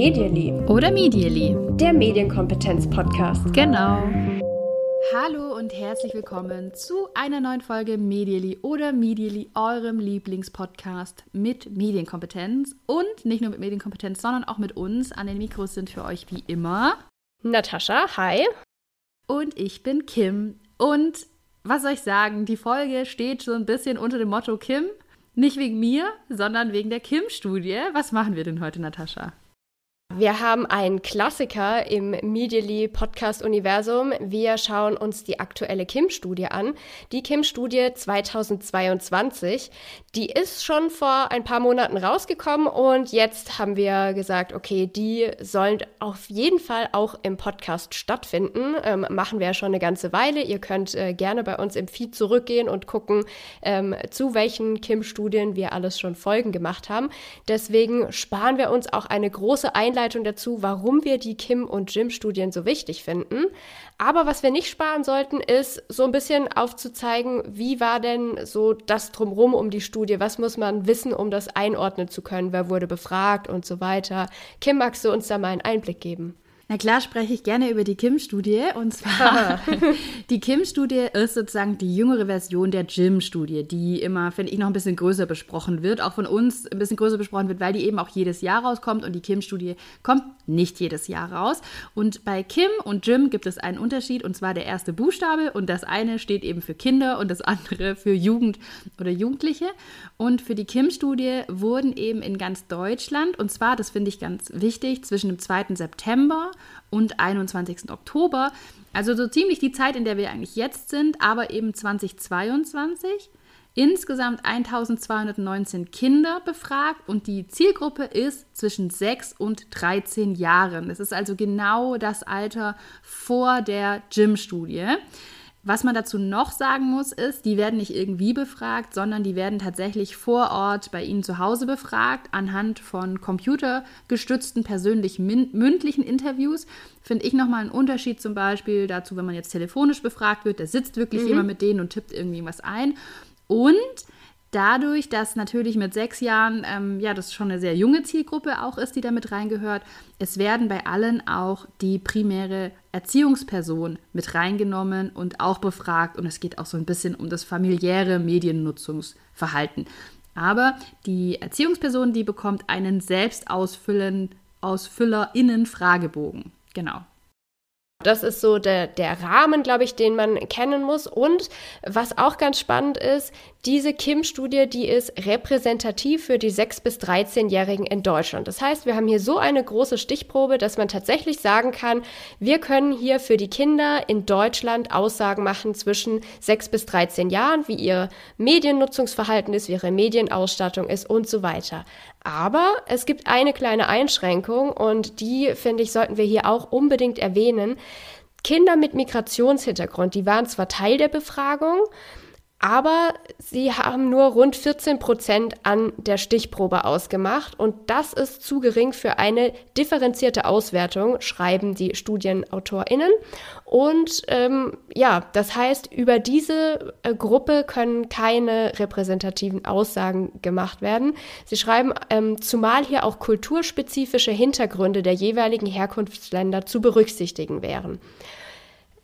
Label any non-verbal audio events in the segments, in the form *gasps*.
Medially. Oder Medially. Der Medienkompetenz-Podcast. Genau. Hallo und herzlich willkommen zu einer neuen Folge Medially oder Medially, eurem Lieblingspodcast mit Medienkompetenz. Und nicht nur mit Medienkompetenz, sondern auch mit uns. An den Mikros sind für euch wie immer Natascha, hi. Und ich bin Kim. Und was soll ich sagen? Die Folge steht so ein bisschen unter dem Motto Kim. Nicht wegen mir, sondern wegen der Kim-Studie. Was machen wir denn heute, Natascha? Wir haben einen Klassiker im Medially Podcast Universum. Wir schauen uns die aktuelle Kim-Studie an. Die Kim-Studie 2022. Die ist schon vor ein paar Monaten rausgekommen und jetzt haben wir gesagt, okay, die sollen auf jeden Fall auch im Podcast stattfinden. Ähm, machen wir ja schon eine ganze Weile. Ihr könnt äh, gerne bei uns im Feed zurückgehen und gucken, ähm, zu welchen Kim-Studien wir alles schon Folgen gemacht haben. Deswegen sparen wir uns auch eine große Einladung Einleitung dazu, warum wir die Kim- und Jim-Studien so wichtig finden. Aber was wir nicht sparen sollten, ist so ein bisschen aufzuzeigen, wie war denn so das drumrum um die Studie? Was muss man wissen, um das einordnen zu können? Wer wurde befragt und so weiter? Kim, magst du uns da mal einen Einblick geben? Na klar spreche ich gerne über die Kim-Studie. Und zwar, *laughs* die Kim-Studie ist sozusagen die jüngere Version der Jim-Studie, die immer, finde ich, noch ein bisschen größer besprochen wird, auch von uns ein bisschen größer besprochen wird, weil die eben auch jedes Jahr rauskommt und die Kim-Studie kommt nicht jedes Jahr raus. Und bei Kim und Jim gibt es einen Unterschied, und zwar der erste Buchstabe und das eine steht eben für Kinder und das andere für Jugend oder Jugendliche. Und für die Kim-Studie wurden eben in ganz Deutschland, und zwar, das finde ich ganz wichtig, zwischen dem 2. September und 21. Oktober. Also so ziemlich die Zeit, in der wir eigentlich jetzt sind, aber eben 2022. Insgesamt 1219 Kinder befragt und die Zielgruppe ist zwischen 6 und 13 Jahren. Das ist also genau das Alter vor der Gym-Studie. Was man dazu noch sagen muss, ist, die werden nicht irgendwie befragt, sondern die werden tatsächlich vor Ort bei Ihnen zu Hause befragt, anhand von computergestützten persönlichen mündlichen Interviews. Finde ich nochmal einen Unterschied zum Beispiel dazu, wenn man jetzt telefonisch befragt wird, da sitzt wirklich mhm. jemand mit denen und tippt irgendwie was ein. Und Dadurch, dass natürlich mit sechs Jahren, ähm, ja, das schon eine sehr junge Zielgruppe auch ist, die damit reingehört, es werden bei allen auch die primäre Erziehungsperson mit reingenommen und auch befragt. Und es geht auch so ein bisschen um das familiäre Mediennutzungsverhalten. Aber die Erziehungsperson, die bekommt einen selbst ausfüllen, AusfüllerInnen-Fragebogen. Genau. Das ist so der, der Rahmen, glaube ich, den man kennen muss. Und was auch ganz spannend ist, diese Kim-Studie, die ist repräsentativ für die 6- bis 13-Jährigen in Deutschland. Das heißt, wir haben hier so eine große Stichprobe, dass man tatsächlich sagen kann, wir können hier für die Kinder in Deutschland Aussagen machen zwischen 6 bis 13 Jahren, wie ihr Mediennutzungsverhalten ist, wie ihre Medienausstattung ist und so weiter. Aber es gibt eine kleine Einschränkung und die, finde ich, sollten wir hier auch unbedingt erwähnen. Kinder mit Migrationshintergrund, die waren zwar Teil der Befragung, aber sie haben nur rund 14 Prozent an der Stichprobe ausgemacht und das ist zu gering für eine differenzierte Auswertung, schreiben die StudienautorInnen. Und ähm, ja, das heißt, über diese äh, Gruppe können keine repräsentativen Aussagen gemacht werden. Sie schreiben, ähm, zumal hier auch kulturspezifische Hintergründe der jeweiligen Herkunftsländer zu berücksichtigen wären.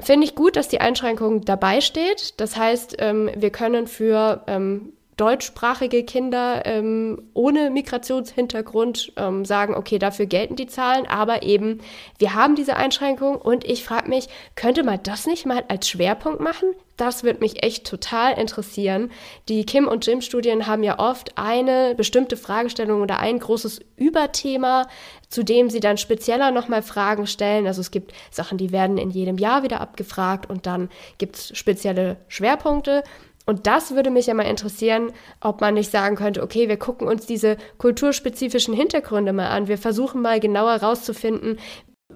Finde ich gut, dass die Einschränkung dabei steht. Das heißt, ähm, wir können für ähm, deutschsprachige Kinder ähm, ohne Migrationshintergrund ähm, sagen, okay, dafür gelten die Zahlen, aber eben, wir haben diese Einschränkung und ich frage mich, könnte man das nicht mal als Schwerpunkt machen? Das wird mich echt total interessieren. Die Kim- und Jim-Studien haben ja oft eine bestimmte Fragestellung oder ein großes Überthema, zu dem sie dann spezieller nochmal Fragen stellen. Also es gibt Sachen, die werden in jedem Jahr wieder abgefragt und dann gibt es spezielle Schwerpunkte. Und das würde mich ja mal interessieren, ob man nicht sagen könnte, okay, wir gucken uns diese kulturspezifischen Hintergründe mal an. Wir versuchen mal genauer herauszufinden,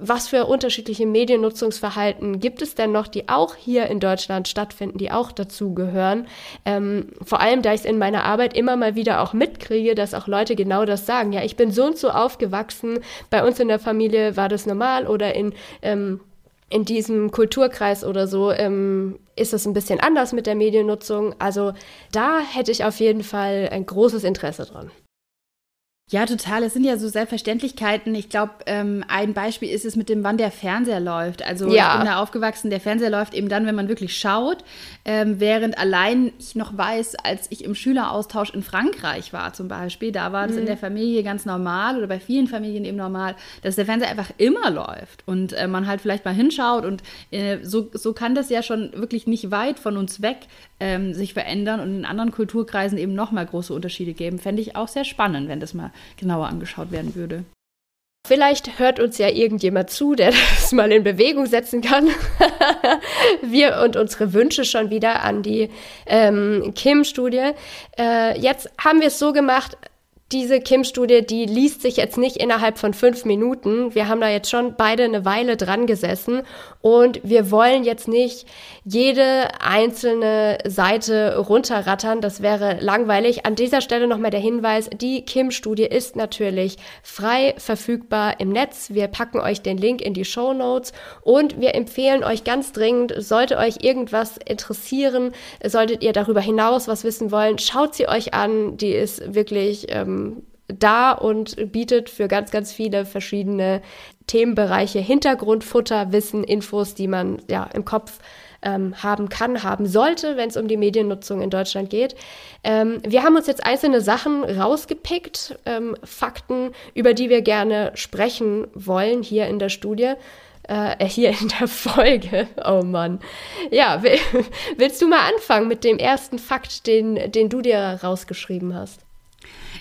was für unterschiedliche Mediennutzungsverhalten gibt es denn noch, die auch hier in Deutschland stattfinden, die auch dazu gehören? Ähm, vor allem, da ich es in meiner Arbeit immer mal wieder auch mitkriege, dass auch Leute genau das sagen. Ja, ich bin so und so aufgewachsen, bei uns in der Familie war das normal oder in ähm, in diesem Kulturkreis oder so ähm, ist es ein bisschen anders mit der Mediennutzung. Also da hätte ich auf jeden Fall ein großes Interesse dran. Ja, total. Es sind ja so Selbstverständlichkeiten. Ich glaube, ähm, ein Beispiel ist es mit dem, wann der Fernseher läuft. Also ja. ich bin da aufgewachsen, der Fernseher läuft eben dann, wenn man wirklich schaut. Ähm, während allein ich noch weiß, als ich im Schüleraustausch in Frankreich war zum Beispiel, da war es mhm. in der Familie ganz normal oder bei vielen Familien eben normal, dass der Fernseher einfach immer läuft und äh, man halt vielleicht mal hinschaut. Und äh, so, so kann das ja schon wirklich nicht weit von uns weg ähm, sich verändern und in anderen Kulturkreisen eben nochmal große Unterschiede geben. Fände ich auch sehr spannend, wenn das mal genauer angeschaut werden würde. Vielleicht hört uns ja irgendjemand zu, der *laughs* das mal in Bewegung setzen kann. *laughs* Wir und unsere Wünsche schon wieder an die ähm, Kim-Studie. Äh, jetzt haben wir es so gemacht, diese Kim-Studie, die liest sich jetzt nicht innerhalb von fünf Minuten. Wir haben da jetzt schon beide eine Weile dran gesessen und wir wollen jetzt nicht jede einzelne Seite runterrattern. Das wäre langweilig. An dieser Stelle nochmal der Hinweis, die Kim-Studie ist natürlich frei verfügbar im Netz. Wir packen euch den Link in die Show Notes und wir empfehlen euch ganz dringend, sollte euch irgendwas interessieren, solltet ihr darüber hinaus was wissen wollen, schaut sie euch an. Die ist wirklich ähm, da und bietet für ganz, ganz viele verschiedene Themenbereiche Hintergrundfutter, Wissen, Infos, die man ja im Kopf ähm, haben kann, haben sollte, wenn es um die Mediennutzung in Deutschland geht. Ähm, wir haben uns jetzt einzelne Sachen rausgepickt, ähm, Fakten, über die wir gerne sprechen wollen hier in der Studie. Äh, hier in der Folge. *laughs* Oh Mann. Ja, *laughs* willst du mal anfangen mit dem ersten Fakt, den, den du dir rausgeschrieben hast?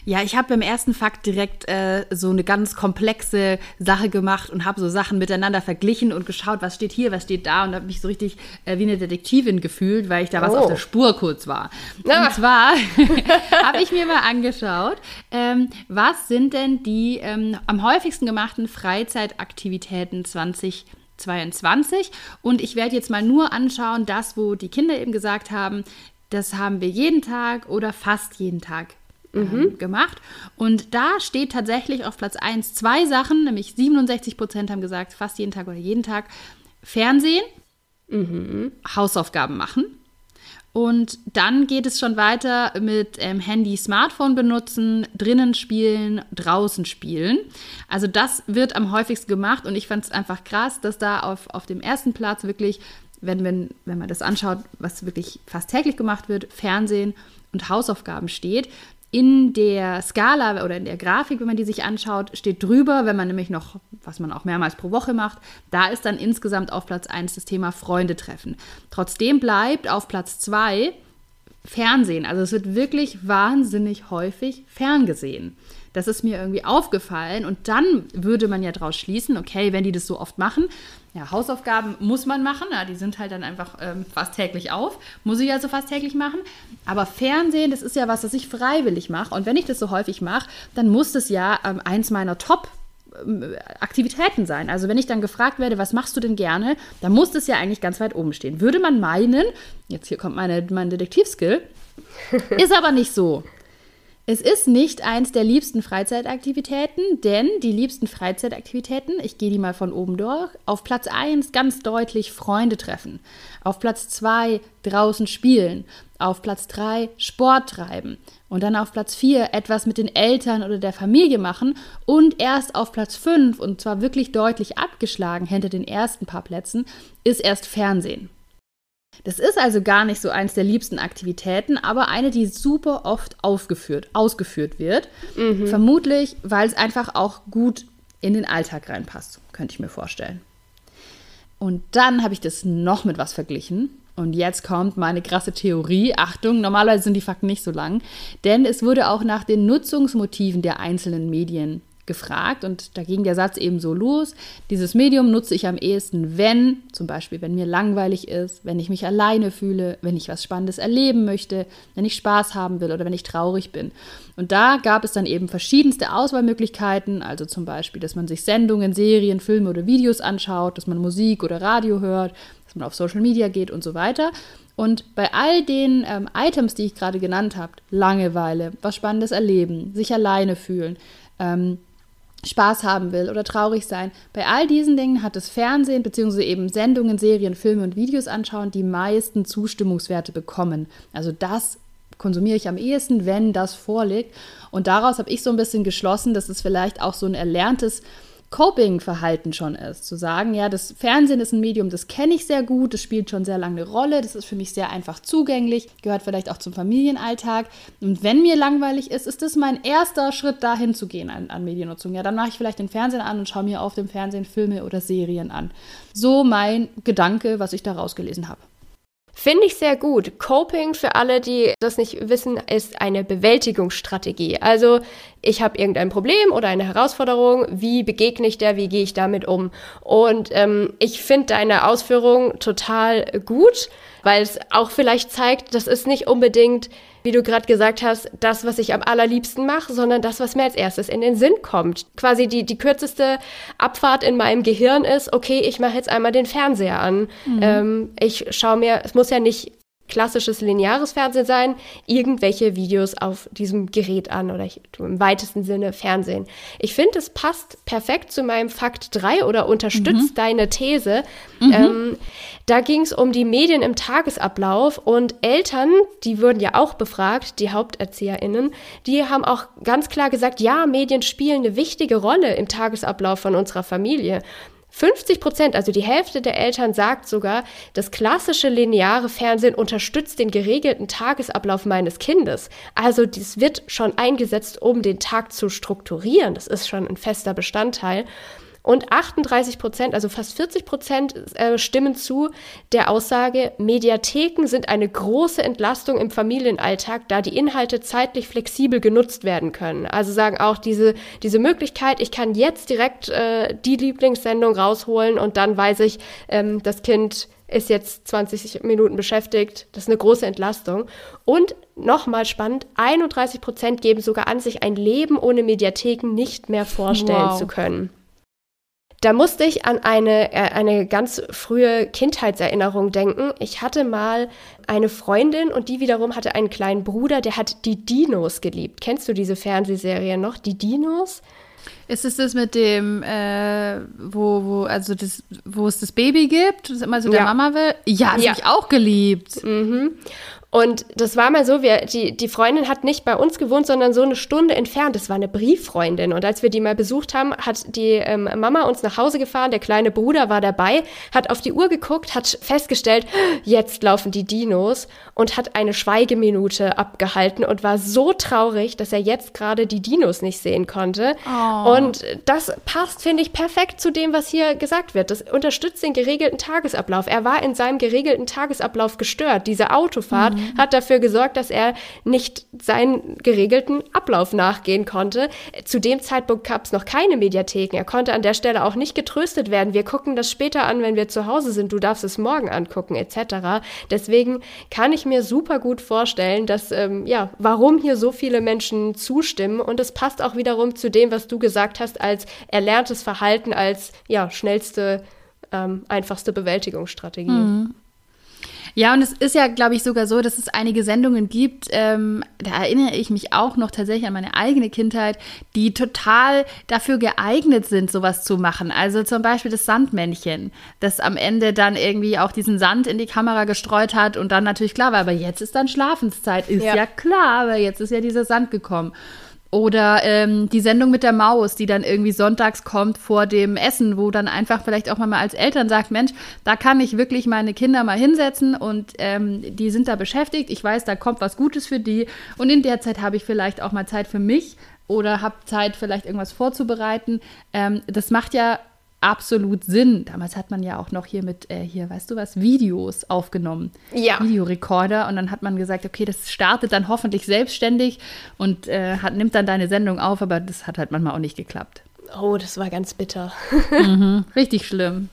Ja, ich habe beim ersten Fakt direkt äh, so eine ganz komplexe Sache gemacht und habe so Sachen miteinander verglichen und geschaut, was steht hier, was steht da und habe mich so richtig äh, wie eine Detektivin gefühlt, weil ich da was auf oh. der Spur kurz war. Ah. Und zwar *laughs* habe ich mir mal angeschaut, ähm, was sind denn die ähm, am häufigsten gemachten Freizeitaktivitäten 2022 und ich werde jetzt mal nur anschauen, das, wo die Kinder eben gesagt haben, das haben wir jeden Tag oder fast jeden Tag mhm. gemacht. Und da steht tatsächlich auf Platz 1 zwei Sachen, nämlich 67 Prozent haben gesagt, fast jeden Tag oder jeden Tag Fernsehen, mhm. Hausaufgaben machen. Und dann geht es schon weiter mit ähm, Handy, Smartphone benutzen, drinnen spielen, draußen spielen. Also das wird am häufigsten gemacht und ich fand es einfach krass, dass da auf, auf dem ersten Platz wirklich, wenn, wenn, wenn man das anschaut, was wirklich fast täglich gemacht wird, Fernsehen und Hausaufgaben steht in der Skala oder in der Grafik, wenn man die sich anschaut, steht drüber, wenn man nämlich noch, was man auch mehrmals pro Woche macht, da ist dann insgesamt auf Platz 1 das Thema Freunde treffen. Trotzdem bleibt auf Platz 2 Fernsehen. Also es wird wirklich wahnsinnig häufig ferngesehen. Das ist mir irgendwie aufgefallen und dann würde man ja daraus schließen, okay, wenn die das so oft machen, ja, Hausaufgaben muss man machen, ja, die sind halt dann einfach ähm, fast täglich auf, muss ich also fast täglich machen. Aber Fernsehen, das ist ja was, das ich freiwillig mache und wenn ich das so häufig mache, dann muss das ja ähm, eins meiner Top ähm, Aktivitäten sein. Also wenn ich dann gefragt werde, was machst du denn gerne, dann muss das ja eigentlich ganz weit oben stehen. Würde man meinen, jetzt hier kommt meine, mein Detektivskill, *laughs* ist aber nicht so. Es ist nicht eins der liebsten Freizeitaktivitäten, denn die liebsten Freizeitaktivitäten, ich gehe die mal von oben durch, auf Platz 1 ganz deutlich Freunde treffen, auf Platz 2 draußen spielen, auf Platz 3 Sport treiben und dann auf Platz 4 etwas mit den Eltern oder der Familie machen und erst auf Platz 5 und zwar wirklich deutlich abgeschlagen hinter den ersten paar Plätzen ist erst Fernsehen. Das ist also gar nicht so eins der liebsten Aktivitäten, aber eine, die super oft aufgeführt, ausgeführt wird. Mhm. Vermutlich, weil es einfach auch gut in den Alltag reinpasst, könnte ich mir vorstellen. Und dann habe ich das noch mit was verglichen. Und jetzt kommt meine krasse Theorie. Achtung, normalerweise sind die Fakten nicht so lang. Denn es wurde auch nach den Nutzungsmotiven der einzelnen Medien gefragt und da ging der Satz eben so los. Dieses Medium nutze ich am ehesten, wenn, zum Beispiel, wenn mir langweilig ist, wenn ich mich alleine fühle, wenn ich was Spannendes erleben möchte, wenn ich Spaß haben will oder wenn ich traurig bin. Und da gab es dann eben verschiedenste Auswahlmöglichkeiten, also zum Beispiel, dass man sich Sendungen, Serien, Filme oder Videos anschaut, dass man Musik oder Radio hört, dass man auf Social Media geht und so weiter. Und bei all den ähm, Items, die ich gerade genannt habe, Langeweile, was Spannendes erleben, sich alleine fühlen, ähm, Spaß haben will oder traurig sein. Bei all diesen Dingen hat das Fernsehen bzw. eben Sendungen, Serien, Filme und Videos anschauen die meisten Zustimmungswerte bekommen. Also das konsumiere ich am ehesten, wenn das vorliegt. Und daraus habe ich so ein bisschen geschlossen, dass es vielleicht auch so ein erlerntes Coping-Verhalten schon ist. Zu sagen, ja, das Fernsehen ist ein Medium, das kenne ich sehr gut, das spielt schon sehr lange eine Rolle, das ist für mich sehr einfach zugänglich, gehört vielleicht auch zum Familienalltag. Und wenn mir langweilig ist, ist das mein erster Schritt, dahin zu gehen an, an Mediennutzung. Ja, dann mache ich vielleicht den Fernsehen an und schaue mir auf dem Fernsehen Filme oder Serien an. So mein Gedanke, was ich da rausgelesen habe. Finde ich sehr gut. Coping, für alle, die das nicht wissen, ist eine Bewältigungsstrategie. Also ich habe irgendein Problem oder eine Herausforderung, wie begegne ich der, wie gehe ich damit um? Und ähm, ich finde deine Ausführung total gut, weil es auch vielleicht zeigt, das ist nicht unbedingt wie du gerade gesagt hast, das, was ich am allerliebsten mache, sondern das, was mir als erstes in den Sinn kommt. Quasi die, die kürzeste Abfahrt in meinem Gehirn ist, okay, ich mache jetzt einmal den Fernseher an. Mhm. Ähm, ich schaue mir, es muss ja nicht klassisches lineares Fernsehen sein, irgendwelche Videos auf diesem Gerät an oder ich, im weitesten Sinne Fernsehen. Ich finde, es passt perfekt zu meinem Fakt 3 oder unterstützt mhm. deine These. Mhm. Ähm, da ging es um die Medien im Tagesablauf und Eltern, die wurden ja auch befragt, die HaupterzieherInnen, die haben auch ganz klar gesagt, ja, Medien spielen eine wichtige Rolle im Tagesablauf von unserer Familie. 50 Prozent, also die Hälfte der Eltern sagt sogar, das klassische lineare Fernsehen unterstützt den geregelten Tagesablauf meines Kindes. Also dies wird schon eingesetzt, um den Tag zu strukturieren. Das ist schon ein fester Bestandteil. Und 38 Prozent, also fast 40 Prozent äh, stimmen zu der Aussage, Mediatheken sind eine große Entlastung im Familienalltag, da die Inhalte zeitlich flexibel genutzt werden können. Also sagen auch diese, diese Möglichkeit, ich kann jetzt direkt äh, die Lieblingssendung rausholen und dann weiß ich, ähm, das Kind ist jetzt 20 Minuten beschäftigt. Das ist eine große Entlastung. Und nochmal spannend, 31 Prozent geben sogar an, sich ein Leben ohne Mediatheken nicht mehr vorstellen wow. zu können. Da musste ich an eine, äh, eine ganz frühe Kindheitserinnerung denken. Ich hatte mal eine Freundin und die wiederum hatte einen kleinen Bruder, der hat die Dinos geliebt. Kennst du diese Fernsehserie noch, die Dinos? Ist es das mit dem, äh, wo, wo, also das, wo es das Baby gibt, das immer so der Mama will? Ja, das ja. habe ich auch geliebt. Mhm. Und das war mal so, wir, die, die Freundin hat nicht bei uns gewohnt, sondern so eine Stunde entfernt. Das war eine Brieffreundin. Und als wir die mal besucht haben, hat die ähm, Mama uns nach Hause gefahren, der kleine Bruder war dabei, hat auf die Uhr geguckt, hat festgestellt, *gasps* jetzt laufen die Dinos und hat eine Schweigeminute abgehalten und war so traurig, dass er jetzt gerade die Dinos nicht sehen konnte. Oh. Und das passt, finde ich, perfekt zu dem, was hier gesagt wird. Das unterstützt den geregelten Tagesablauf. Er war in seinem geregelten Tagesablauf gestört. Diese Autofahrt mhm. Hat dafür gesorgt, dass er nicht seinen geregelten Ablauf nachgehen konnte. Zu dem Zeitpunkt gab es noch keine Mediatheken. Er konnte an der Stelle auch nicht getröstet werden. Wir gucken das später an, wenn wir zu Hause sind. Du darfst es morgen angucken, etc. Deswegen kann ich mir super gut vorstellen, dass, ähm, ja, warum hier so viele Menschen zustimmen. Und es passt auch wiederum zu dem, was du gesagt hast, als erlerntes Verhalten, als, ja, schnellste, ähm, einfachste Bewältigungsstrategie. Mhm. Ja, und es ist ja, glaube ich, sogar so, dass es einige Sendungen gibt, ähm, da erinnere ich mich auch noch tatsächlich an meine eigene Kindheit, die total dafür geeignet sind, sowas zu machen. Also zum Beispiel das Sandmännchen, das am Ende dann irgendwie auch diesen Sand in die Kamera gestreut hat und dann natürlich klar war, aber jetzt ist dann Schlafenszeit. Ist ja, ja klar, aber jetzt ist ja dieser Sand gekommen. Oder ähm, die Sendung mit der Maus, die dann irgendwie sonntags kommt vor dem Essen, wo dann einfach vielleicht auch mal als Eltern sagt, Mensch, da kann ich wirklich meine Kinder mal hinsetzen und ähm, die sind da beschäftigt. Ich weiß, da kommt was Gutes für die. Und in der Zeit habe ich vielleicht auch mal Zeit für mich oder habe Zeit, vielleicht irgendwas vorzubereiten. Ähm, das macht ja absolut Sinn. Damals hat man ja auch noch hier mit, äh, hier, weißt du was, Videos aufgenommen. Ja. Videorekorder. Und dann hat man gesagt, okay, das startet dann hoffentlich selbstständig und äh, hat, nimmt dann deine Sendung auf, aber das hat halt manchmal auch nicht geklappt. Oh, das war ganz bitter. *laughs* mhm, richtig schlimm.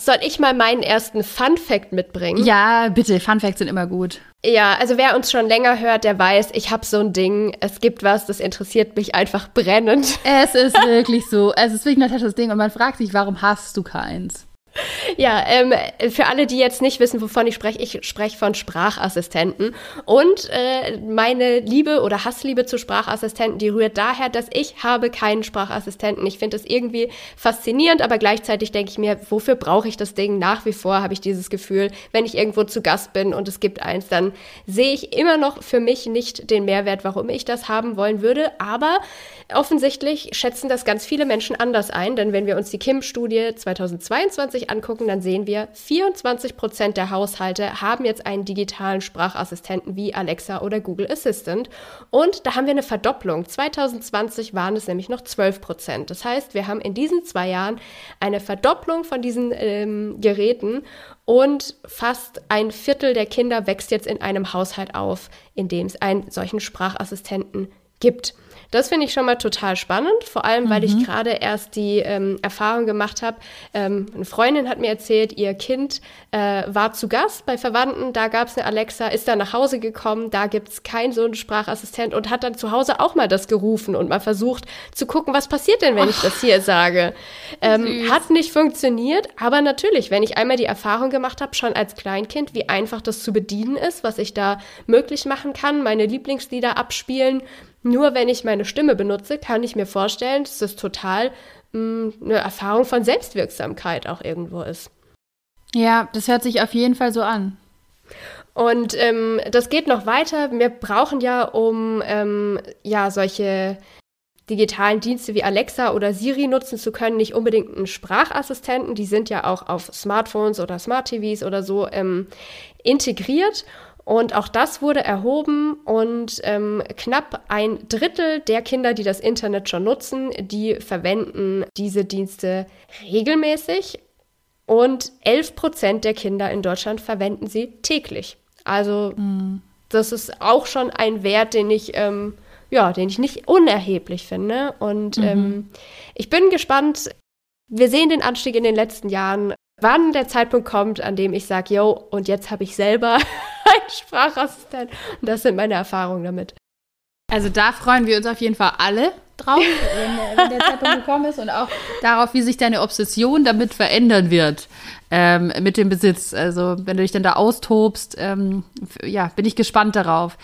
Soll ich mal meinen ersten Fun Fact mitbringen? Ja, bitte. Fun Facts sind immer gut. Ja, also wer uns schon länger hört, der weiß, ich habe so ein Ding. Es gibt was, das interessiert mich einfach brennend. Es ist wirklich so. Es ist wirklich Nataschas Ding und man fragt sich, warum hast du keins? *laughs* Ja, ähm, für alle, die jetzt nicht wissen, wovon ich spreche, ich spreche von Sprachassistenten. Und äh, meine Liebe oder Hassliebe zu Sprachassistenten, die rührt daher, dass ich habe keinen Sprachassistenten. Ich finde das irgendwie faszinierend, aber gleichzeitig denke ich mir, wofür brauche ich das Ding? Nach wie vor habe ich dieses Gefühl, wenn ich irgendwo zu Gast bin und es gibt eins, dann sehe ich immer noch für mich nicht den Mehrwert, warum ich das haben wollen würde. Aber offensichtlich schätzen das ganz viele Menschen anders ein, denn wenn wir uns die Kim-Studie 2022 angucken, dann sehen wir, 24 Prozent der Haushalte haben jetzt einen digitalen Sprachassistenten wie Alexa oder Google Assistant. Und da haben wir eine Verdopplung. 2020 waren es nämlich noch 12 Prozent. Das heißt, wir haben in diesen zwei Jahren eine Verdopplung von diesen ähm, Geräten und fast ein Viertel der Kinder wächst jetzt in einem Haushalt auf, in dem es einen solchen Sprachassistenten gibt. Das finde ich schon mal total spannend, vor allem, mhm. weil ich mhm. gerade erst die ähm, Erfahrung gemacht habe. Ähm, eine Freundin hat mir erzählt, ihr Kind äh, war zu Gast bei Verwandten, da gab es eine Alexa, ist dann nach Hause gekommen, da gibt es keinen so einen Sprachassistent und hat dann zu Hause auch mal das gerufen und mal versucht zu gucken, was passiert denn, wenn oh. ich das hier sage. *laughs* Ähm, hat nicht funktioniert, aber natürlich, wenn ich einmal die Erfahrung gemacht habe, schon als Kleinkind, wie einfach das zu bedienen ist, was ich da möglich machen kann, meine Lieblingslieder abspielen, nur wenn ich meine Stimme benutze, kann ich mir vorstellen, dass das total mh, mm, eine Erfahrung von Selbstwirksamkeit auch irgendwo ist. Ja, das hört sich auf jeden Fall so an. Und ähm, das geht noch weiter. Wir brauchen ja, um ähm, ja solche digitalen Dienste wie Alexa oder Siri nutzen zu können, nicht unbedingt einen Sprachassistenten. Die sind ja auch auf Smartphones oder Smart TVs oder so ähm, integriert. Und auch das wurde erhoben und ähm, knapp ein Drittel der Kinder, die das Internet schon nutzen, die verwenden diese Dienste regelmäßig und 11 Prozent der Kinder in Deutschland verwenden sie täglich. Also mhm. das ist auch schon ein Wert, den ich ähm, ja, den ich nicht unerheblich finde. Und mhm. ähm, ich bin gespannt. Wir sehen den Anstieg in den letzten Jahren wann der Zeitpunkt kommt, an dem ich sage, yo, und jetzt habe ich selber *laughs* einen Sprachassistent. Und das sind meine Erfahrungen damit. Also da freuen wir uns auf jeden Fall alle drauf, wenn, wenn, der Zeitpunkt gekommen ist und auch darauf, wie sich deine Obsession damit verändern wird ähm, mit dem Besitz. Also wenn du dich dann da austobst, ähm, ja, bin ich gespannt darauf.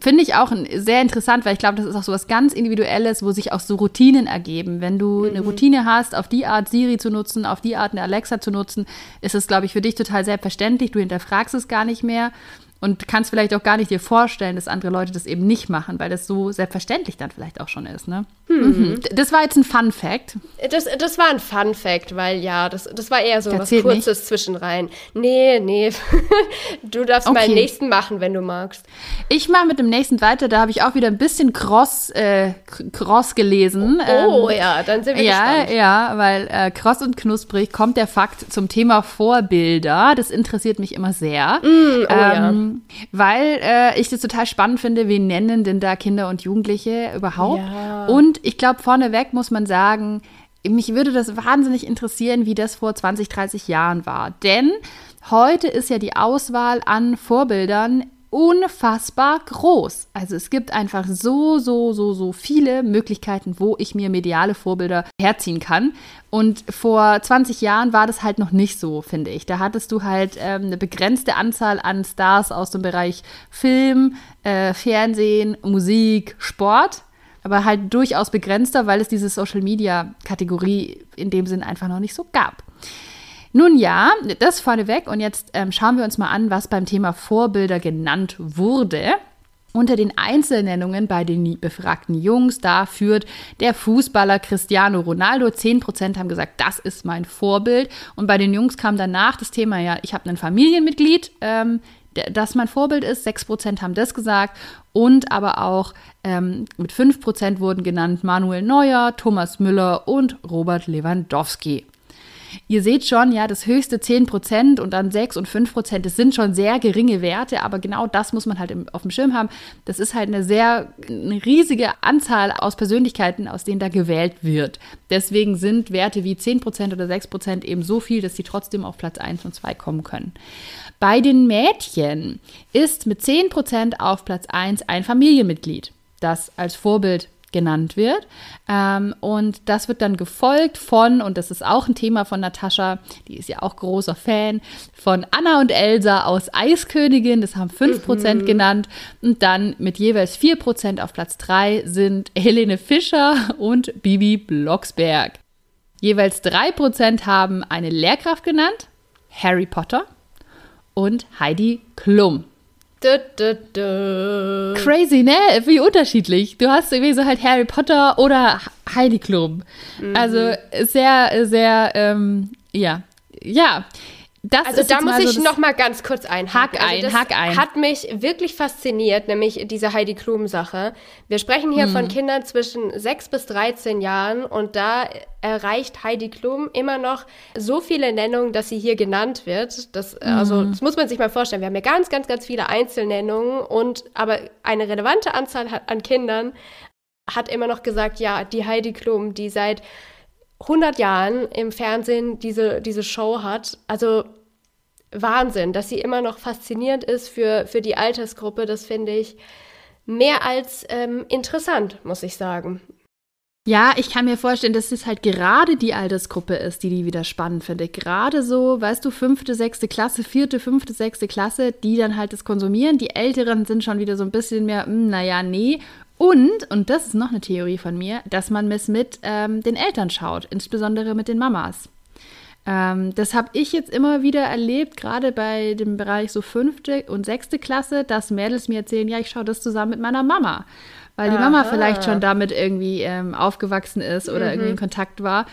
Finde ich auch sehr interessant, weil ich glaube, das ist auch so was ganz Individuelles, wo sich auch so Routinen ergeben. Wenn du mhm. eine Routine hast, auf die Art Siri zu nutzen, auf die Art eine Alexa zu nutzen, ist es, glaube ich, für dich total selbstverständlich. Du hinterfragst es gar nicht mehr und kannst vielleicht auch gar nicht dir vorstellen, dass andere Leute das eben nicht machen, weil das so selbstverständlich dann vielleicht auch schon ist. Ne? Mhm. mhm. Das war jetzt ein Fun Fact. Das, das war ein Fun Fact, weil ja, das, das war eher so was Kurzes nicht. zwischenrein. Nee, nee. *laughs* du darfst okay. meinen nächsten machen, wenn du magst. Ich mache mit dem nächsten weiter. Da habe ich auch wieder ein bisschen Cross, äh, Cross gelesen. Oh, ähm, ja, dann sind wir ja, gespannt. Ja, weil äh, Cross und Knusprig kommt der Fakt zum Thema Vorbilder. Das interessiert mich immer sehr. Mm, oh, ähm, ja weil äh, ich das total spannend finde, wie nennen denn da Kinder und Jugendliche überhaupt? Ja. Und ich glaube, vorneweg muss man sagen, mich würde das wahnsinnig interessieren, wie das vor 20, 30 Jahren war. Denn heute ist ja die Auswahl an Vorbildern unfassbar groß. Also es gibt einfach so, so, so, so viele Möglichkeiten, wo ich mir mediale Vorbilder herziehen kann. Und vor 20 Jahren war das halt noch nicht so, finde ich. Da hattest du halt ähm, eine begrenzte Anzahl an Stars aus dem Bereich Film, äh, Fernsehen, Musik, Sport aber halt durchaus begrenzter, weil es diese Social-Media-Kategorie in dem Sinn einfach noch nicht so gab. Nun ja, das vorneweg und jetzt ähm, schauen wir uns mal an, was beim Thema Vorbilder genannt wurde. Unter den Einzelnennungen bei den befragten Jungs, da führt der Fußballer Cristiano Ronaldo. 10% haben gesagt, das ist mein Vorbild. Und bei den Jungs kam danach das Thema, ja, ich habe ein Familienmitglied, ähm, das mein Vorbild ist. 6% haben das gesagt. Und aber auch ähm, mit 5% wurden genannt Manuel Neuer, Thomas Müller und Robert Lewandowski. Ihr seht schon, ja, das höchste 10% und dann 6 und 5%, das sind schon sehr geringe Werte, aber genau das muss man halt im, auf dem Schirm haben. Das ist halt eine sehr eine riesige Anzahl aus Persönlichkeiten, aus denen da gewählt wird. Deswegen sind Werte wie 10% oder 6% eben so viel, dass sie trotzdem auf Platz 1 und 2 kommen können. Bei den Mädchen ist mit 10% auf Platz 1 ein Familienmitglied, das als Vorbild genannt wird. Ähm, und das wird dann gefolgt von, und das ist auch ein Thema von Natascha, die ist ja auch großer Fan, von Anna und Elsa aus Eiskönigin, das haben 5% mhm. genannt. Und dann mit jeweils 4% auf Platz 3 sind Helene Fischer und Bibi Blocksberg. Jeweils 3% haben eine Lehrkraft genannt, Harry Potter und Heidi Klum. Du, du, du. Crazy, ne? Wie unterschiedlich. Du hast irgendwie so halt Harry Potter oder Heidi Klum. Mhm. Also sehr, sehr, ähm, ja. Ja, das also da muss ich so noch mal ganz kurz einhaken. Hack also ein, hack ein. Hat mich wirklich fasziniert, nämlich diese Heidi Klum Sache. Wir sprechen hier hm. von Kindern zwischen 6 bis 13 Jahren und da erreicht Heidi Klum immer noch so viele Nennungen, dass sie hier genannt wird. Das, hm. also, das muss man sich mal vorstellen. Wir haben ja ganz, ganz, ganz viele Einzelnennungen und aber eine relevante Anzahl an Kindern hat immer noch gesagt, ja, die Heidi Klum, die seit 100 Jahren im Fernsehen diese, diese Show hat. Also Wahnsinn, dass sie immer noch faszinierend ist für, für die Altersgruppe. Das finde ich mehr als ähm, interessant, muss ich sagen. Ja, ich kann mir vorstellen, dass es halt gerade die Altersgruppe ist, die die wieder spannend finde. Gerade so, weißt du, fünfte, sechste Klasse, vierte, fünfte, sechste Klasse, die dann halt das konsumieren. Die Älteren sind schon wieder so ein bisschen mehr, hm, naja, nee. Und, und das ist noch eine Theorie von mir, dass man es mit ähm, den Eltern schaut, insbesondere mit den Mamas. Ähm, das habe ich jetzt immer wieder erlebt, gerade bei dem Bereich so fünfte und sechste Klasse, dass Mädels mir erzählen, ja, ich schaue das zusammen mit meiner Mama. Weil die Aha. Mama vielleicht schon damit irgendwie ähm, aufgewachsen ist oder mhm. irgendwie in Kontakt war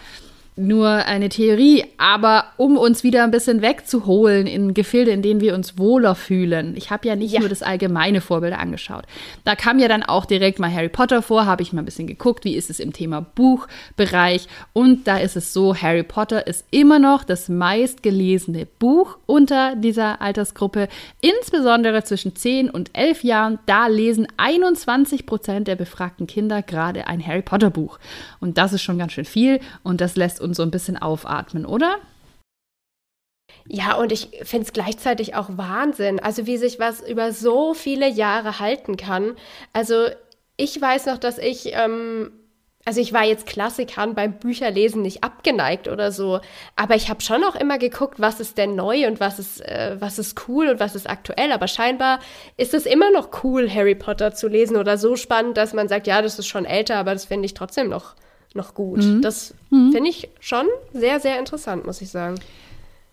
nur eine Theorie, aber um uns wieder ein bisschen wegzuholen in Gefilde, in denen wir uns wohler fühlen. Ich habe ja nicht ja. nur das allgemeine Vorbild angeschaut. Da kam ja dann auch direkt mal Harry Potter vor, habe ich mal ein bisschen geguckt, wie ist es im Thema Buchbereich. Und da ist es so, Harry Potter ist immer noch das meistgelesene Buch unter dieser Altersgruppe, insbesondere zwischen 10 und 11 Jahren. Da lesen 21 Prozent der befragten Kinder gerade ein Harry Potter Buch. Und das ist schon ganz schön viel und das lässt uns so ein bisschen aufatmen, oder? Ja, und ich finde es gleichzeitig auch Wahnsinn, also wie sich was über so viele Jahre halten kann. Also ich weiß noch, dass ich, ähm, also ich war jetzt Klassikern beim Bücherlesen nicht abgeneigt oder so, aber ich habe schon auch immer geguckt, was ist denn neu und was ist, äh, was ist cool und was ist aktuell. Aber scheinbar ist es immer noch cool, Harry Potter zu lesen oder so spannend, dass man sagt, ja, das ist schon älter, aber das finde ich trotzdem noch noch gut. Mhm. Das mhm. finde ich schon sehr, sehr interessant, muss ich sagen.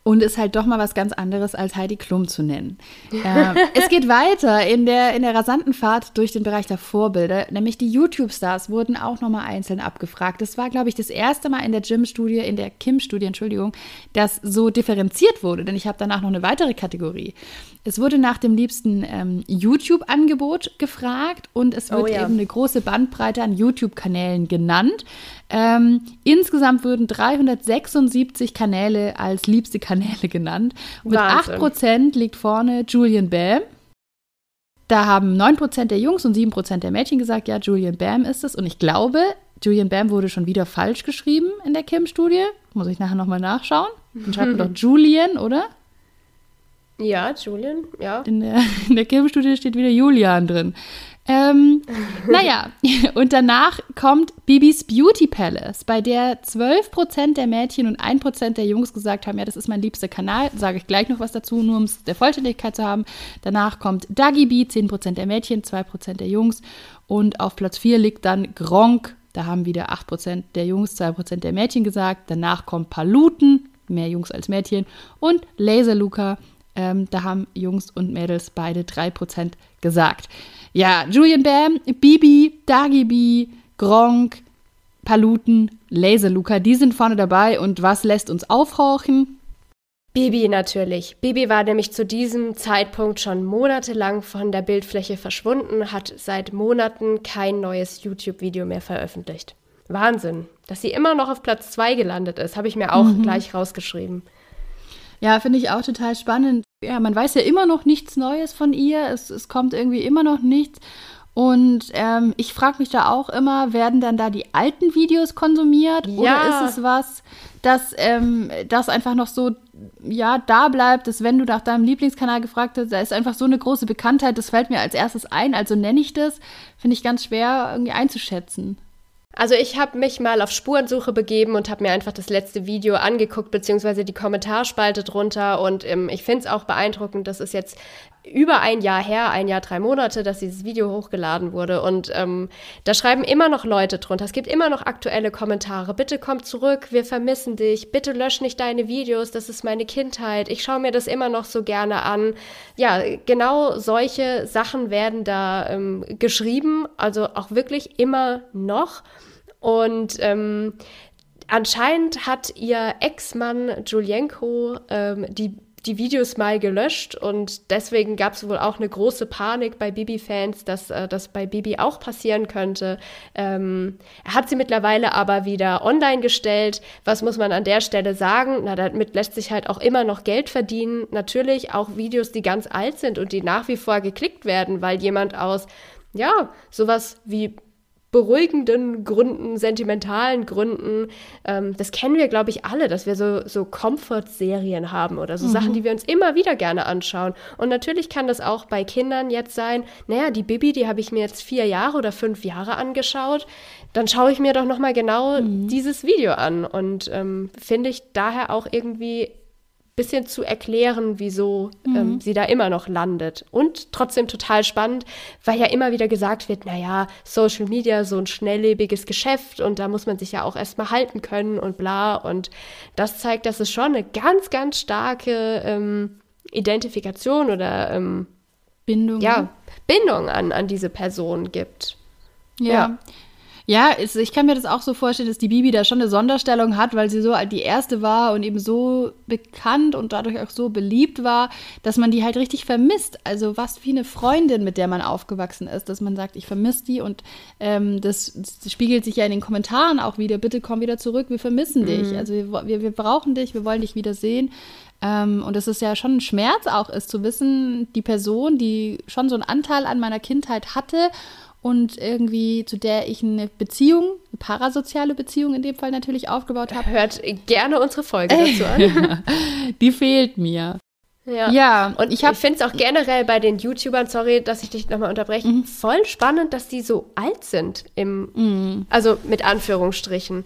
Und ist halt doch mal was ganz anderes als Heidi Klum zu nennen. äh, *laughs* es geht weiter in der, in der rasanten Fahrt durch den Bereich der Vorbilder, nämlich die YouTube-Stars wurden auch nochmal einzeln abgefragt. Das war, glaube ich, das erste Mal in der Gym-Studie, in der Kim-Studie, Entschuldigung, dass so differenziert wurde, denn ich habe danach noch eine weitere Kategorie. Es wurde nach dem liebsten ähm, YouTube-Angebot gefragt und es wird oh, ja. eben eine große Bandbreite an YouTube-Kanälen genannt. Ähm, insgesamt wurden 376 Kanäle als liebste Kanäle genannt. Und mit 8% liegt vorne Julian Bam. Da haben 9% der Jungs und 7% der Mädchen gesagt, ja, Julian Bam ist es. Und ich glaube, Julian Bam wurde schon wieder falsch geschrieben in der Kim-Studie. Muss ich nachher nochmal nachschauen. Dann schreibt man doch Julian, oder? Ja, Julian, ja. In der, *laughs* in der Kim-Studie steht wieder Julian drin. Ähm, naja, *laughs* und danach kommt Bibis Beauty Palace, bei der 12% der Mädchen und 1% der Jungs gesagt haben, ja, das ist mein liebster Kanal. Sage ich gleich noch was dazu, nur um es der Vollständigkeit zu haben. Danach kommt Dagi B, 10% der Mädchen, 2% der Jungs. Und auf Platz 4 liegt dann Gronk, da haben wieder 8% der Jungs, 2% der Mädchen gesagt. Danach kommt Paluten, mehr Jungs als Mädchen. Und Laser Luca, ähm, da haben Jungs und Mädels beide 3% gesagt. Ja, Julian Bam, Bibi, Dagibi, Gronk, Paluten, Laser Luca, die sind vorne dabei. Und was lässt uns aufhorchen? Bibi natürlich. Bibi war nämlich zu diesem Zeitpunkt schon monatelang von der Bildfläche verschwunden, hat seit Monaten kein neues YouTube-Video mehr veröffentlicht. Wahnsinn. Dass sie immer noch auf Platz 2 gelandet ist, habe ich mir auch mhm. gleich rausgeschrieben. Ja, finde ich auch total spannend. Ja, man weiß ja immer noch nichts Neues von ihr. Es, es kommt irgendwie immer noch nichts. Und ähm, ich frage mich da auch immer, werden dann da die alten Videos konsumiert? Ja. Oder ist es was, das, ähm, das einfach noch so ja da bleibt, dass wenn du nach deinem Lieblingskanal gefragt hast, da ist einfach so eine große Bekanntheit, das fällt mir als erstes ein, also nenne ich das, finde ich ganz schwer irgendwie einzuschätzen. Also ich habe mich mal auf Spurensuche begeben und habe mir einfach das letzte Video angeguckt, beziehungsweise die Kommentarspalte drunter. Und ähm, ich finde es auch beeindruckend, das ist jetzt über ein Jahr her, ein Jahr, drei Monate, dass dieses Video hochgeladen wurde. Und ähm, da schreiben immer noch Leute drunter. Es gibt immer noch aktuelle Kommentare. Bitte komm zurück, wir vermissen dich. Bitte lösch nicht deine Videos, das ist meine Kindheit. Ich schaue mir das immer noch so gerne an. Ja, genau solche Sachen werden da ähm, geschrieben, also auch wirklich immer noch. Und ähm, anscheinend hat ihr Ex-Mann Julienko ähm, die die Videos mal gelöscht und deswegen gab es wohl auch eine große Panik bei Bibi-Fans, dass äh, das bei Bibi auch passieren könnte. Ähm, er hat sie mittlerweile aber wieder online gestellt. Was muss man an der Stelle sagen? Na, damit lässt sich halt auch immer noch Geld verdienen. Natürlich auch Videos, die ganz alt sind und die nach wie vor geklickt werden, weil jemand aus ja, sowas wie beruhigenden Gründen, sentimentalen Gründen. Ähm, das kennen wir, glaube ich, alle, dass wir so, so Comfort-Serien haben oder so mhm. Sachen, die wir uns immer wieder gerne anschauen. Und natürlich kann das auch bei Kindern jetzt sein, naja, die Bibi, die habe ich mir jetzt vier Jahre oder fünf Jahre angeschaut. Dann schaue ich mir doch nochmal genau mhm. dieses Video an und ähm, finde ich daher auch irgendwie bisschen zu erklären, wieso ähm, mhm. ähm, sie da immer noch landet. Und trotzdem total spannend, weil ja immer wieder gesagt wird, naja, Social Media, so ein schnelllebiges Geschäft und da muss man sich ja auch erstmal halten können und bla. Und das zeigt, dass es schon eine ganz, ganz starke ähm, Identifikation oder ähm, Bindung. Ja, Bindung an, an diese Person gibt. ja. ja. Ja, ich kann mir das auch so vorstellen, dass die Bibi da schon eine Sonderstellung hat, weil sie so die erste war und eben so bekannt und dadurch auch so beliebt war, dass man die halt richtig vermisst. Also was wie eine Freundin, mit der man aufgewachsen ist, dass man sagt, ich vermisse die und ähm, das, das, spiegelt sich ja in den Kommentaren auch wieder. Bitte komm wieder zurück, wir vermissen mhm. dich. Also wir, wir, wir brauchen dich, wir wollen dich wiedersehen. Ähm, und es ist ja schon ein Schmerz auch ist zu wissen, die Person, die schon so einen Anteil an meiner Kindheit hatte und irgendwie zu der ich eine Beziehung, eine parasoziale Beziehung in dem Fall natürlich aufgebaut habe. Hört gerne unsere Folge dazu an. *laughs* Die fehlt mir. Ja. ja, und ich, ich finde es auch generell bei den YouTubern, sorry, dass ich dich nochmal unterbreche, mhm. voll spannend, dass die so alt sind, im, mhm. also mit Anführungsstrichen.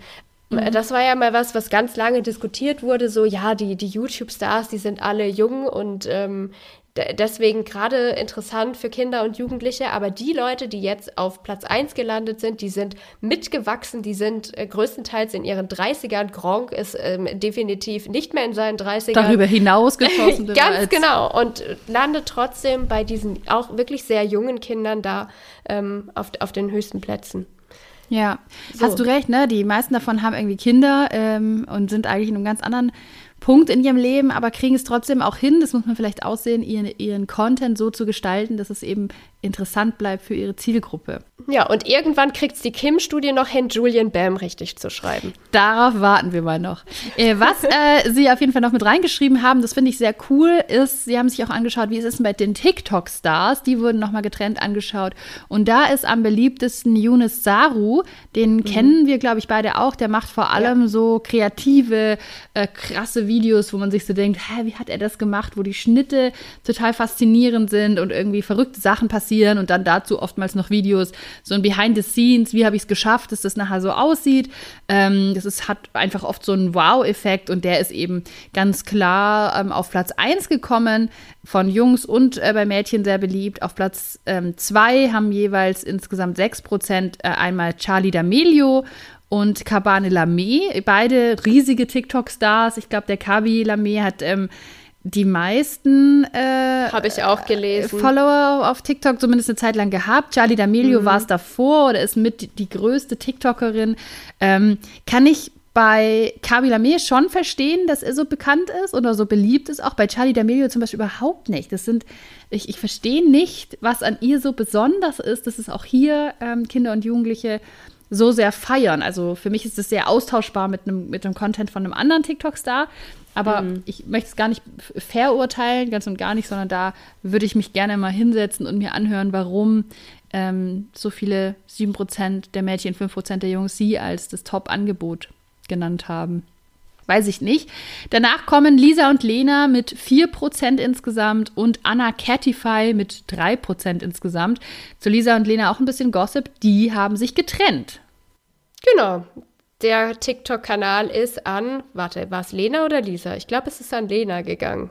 Mhm. Das war ja mal was, was ganz lange diskutiert wurde, so ja, die, die YouTube-Stars, die sind alle jung und ähm, deswegen gerade interessant für Kinder und Jugendliche, aber die Leute, die jetzt auf Platz 1 gelandet sind, die sind mitgewachsen, die sind äh, größtenteils in ihren 30ern. Gronk ist ähm, definitiv nicht mehr in seinen 30ern. Darüber hinaus geschossen. *laughs* Ganz genau. Und landet trotzdem bei diesen auch wirklich sehr jungen Kindern da ähm, auf, auf den höchsten Plätzen. Ja, so. hast du recht, ne? Die meisten davon haben irgendwie Kinder ähm, und sind eigentlich in einem ganz anderen Punkt in ihrem Leben, aber kriegen es trotzdem auch hin, das muss man vielleicht aussehen, ihren, ihren Content so zu gestalten, dass es eben interessant bleibt für ihre Zielgruppe. Ja, und irgendwann kriegt es die Kim-Studie noch hin, Julian Bam richtig zu schreiben. Darauf warten wir mal noch. Äh, was äh, *laughs* Sie auf jeden Fall noch mit reingeschrieben haben, das finde ich sehr cool, ist, Sie haben sich auch angeschaut, wie es ist mit den TikTok-Stars. Die wurden nochmal getrennt angeschaut. Und da ist am beliebtesten Yunus Saru. Den mhm. kennen wir, glaube ich, beide auch. Der macht vor allem ja. so kreative, äh, krasse Videos, wo man sich so denkt, hä, wie hat er das gemacht? Wo die Schnitte total faszinierend sind und irgendwie verrückte Sachen passieren passieren und dann dazu oftmals noch Videos, so ein Behind the Scenes, wie habe ich es geschafft, dass das nachher so aussieht. Ähm, das ist, hat einfach oft so einen Wow-Effekt und der ist eben ganz klar ähm, auf Platz 1 gekommen, von Jungs und äh, bei Mädchen sehr beliebt. Auf Platz 2 ähm, haben jeweils insgesamt 6 Prozent äh, einmal Charlie D'Amelio und Cabane Lame, beide riesige TikTok-Stars. Ich glaube, der Kabi Lame hat ähm, die meisten äh, habe ich auch gelesen. Follower auf TikTok zumindest eine Zeit lang gehabt. Charlie D'Amelio mhm. war es davor oder ist mit die größte TikTokerin. Ähm, kann ich bei Kabi Lame schon verstehen, dass er so bekannt ist oder so beliebt ist. Auch bei Charlie D'Amelio zum Beispiel überhaupt nicht. Das sind, ich, ich verstehe nicht, was an ihr so besonders ist, dass es auch hier ähm, Kinder und Jugendliche so sehr feiern. Also für mich ist es sehr austauschbar mit einem, mit einem Content von einem anderen TikTok-Star. Aber mhm. ich möchte es gar nicht verurteilen, ganz und gar nicht, sondern da würde ich mich gerne mal hinsetzen und mir anhören, warum ähm, so viele 7% der Mädchen, 5% der Jungs sie als das Top-Angebot genannt haben. Weiß ich nicht. Danach kommen Lisa und Lena mit 4% insgesamt und Anna Catify mit 3% insgesamt. Zu Lisa und Lena auch ein bisschen Gossip. Die haben sich getrennt. Genau. Der TikTok-Kanal ist an, warte, war es Lena oder Lisa? Ich glaube, es ist an Lena gegangen.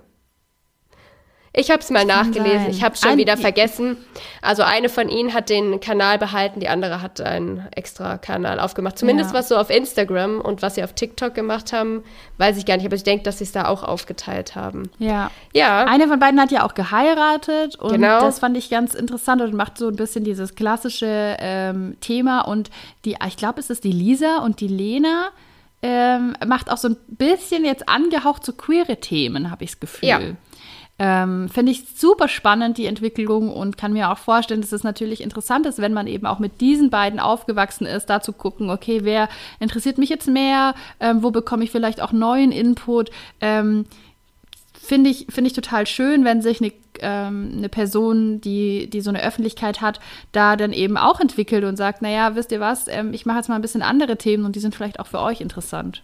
Ich habe es mal nachgelesen. Ich habe es schon Ein, wieder vergessen. Also eine von ihnen hat den Kanal behalten, die andere hat einen extra Kanal aufgemacht. Zumindest ja. was so auf Instagram und was sie auf TikTok gemacht haben, weiß ich gar nicht. Aber ich denke, dass sie es da auch aufgeteilt haben. Ja. Ja. Eine von beiden hat ja auch geheiratet und genau. das fand ich ganz interessant und macht so ein bisschen dieses klassische ähm, Thema. Und die, ich glaube, es ist die Lisa und die Lena. Ähm, macht auch so ein bisschen jetzt angehaucht zu queere Themen, habe ich das Gefühl. Ja. Ähm, Finde ich super spannend, die Entwicklung, und kann mir auch vorstellen, dass es natürlich interessant ist, wenn man eben auch mit diesen beiden aufgewachsen ist, da zu gucken, okay, wer interessiert mich jetzt mehr, ähm, wo bekomme ich vielleicht auch neuen Input. Ähm, Finde ich, find ich total schön, wenn sich eine, ähm, eine Person, die, die so eine Öffentlichkeit hat, da dann eben auch entwickelt und sagt, naja, wisst ihr was, ähm, ich mache jetzt mal ein bisschen andere Themen und die sind vielleicht auch für euch interessant.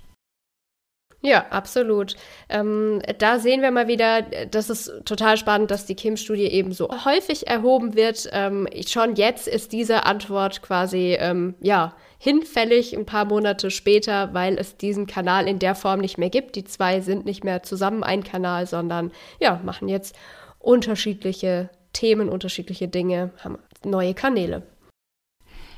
Ja, absolut. Ähm, da sehen wir mal wieder, das ist total spannend, dass die Kim-Studie eben so häufig erhoben wird. Ähm, schon jetzt ist diese Antwort quasi, ähm, ja, hinfällig ein paar Monate später, weil es diesen Kanal in der Form nicht mehr gibt. Die zwei sind nicht mehr zusammen ein Kanal, sondern ja, machen jetzt unterschiedliche Themen, unterschiedliche Dinge, haben neue Kanäle.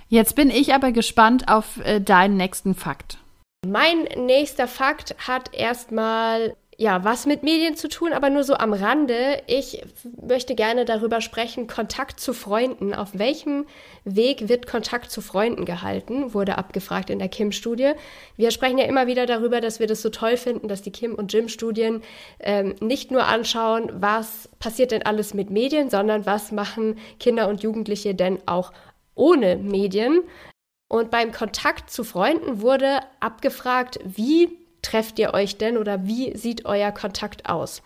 Jetzt bin ich aber gespannt auf äh, deinen nächsten Fakt. Mein nächster Fakt hat erstmal ja, was mit Medien zu tun, aber nur so am Rande. Ich möchte gerne darüber sprechen, Kontakt zu Freunden. Auf welchem Weg wird Kontakt zu Freunden gehalten? Wurde abgefragt in der Kim-Studie. Wir sprechen ja immer wieder darüber, dass wir das so toll finden, dass die Kim- und Jim-Studien ähm, nicht nur anschauen, was passiert denn alles mit Medien, sondern was machen Kinder und Jugendliche denn auch ohne Medien. Und beim Kontakt zu Freunden wurde abgefragt, wie trefft ihr euch denn oder wie sieht euer Kontakt aus?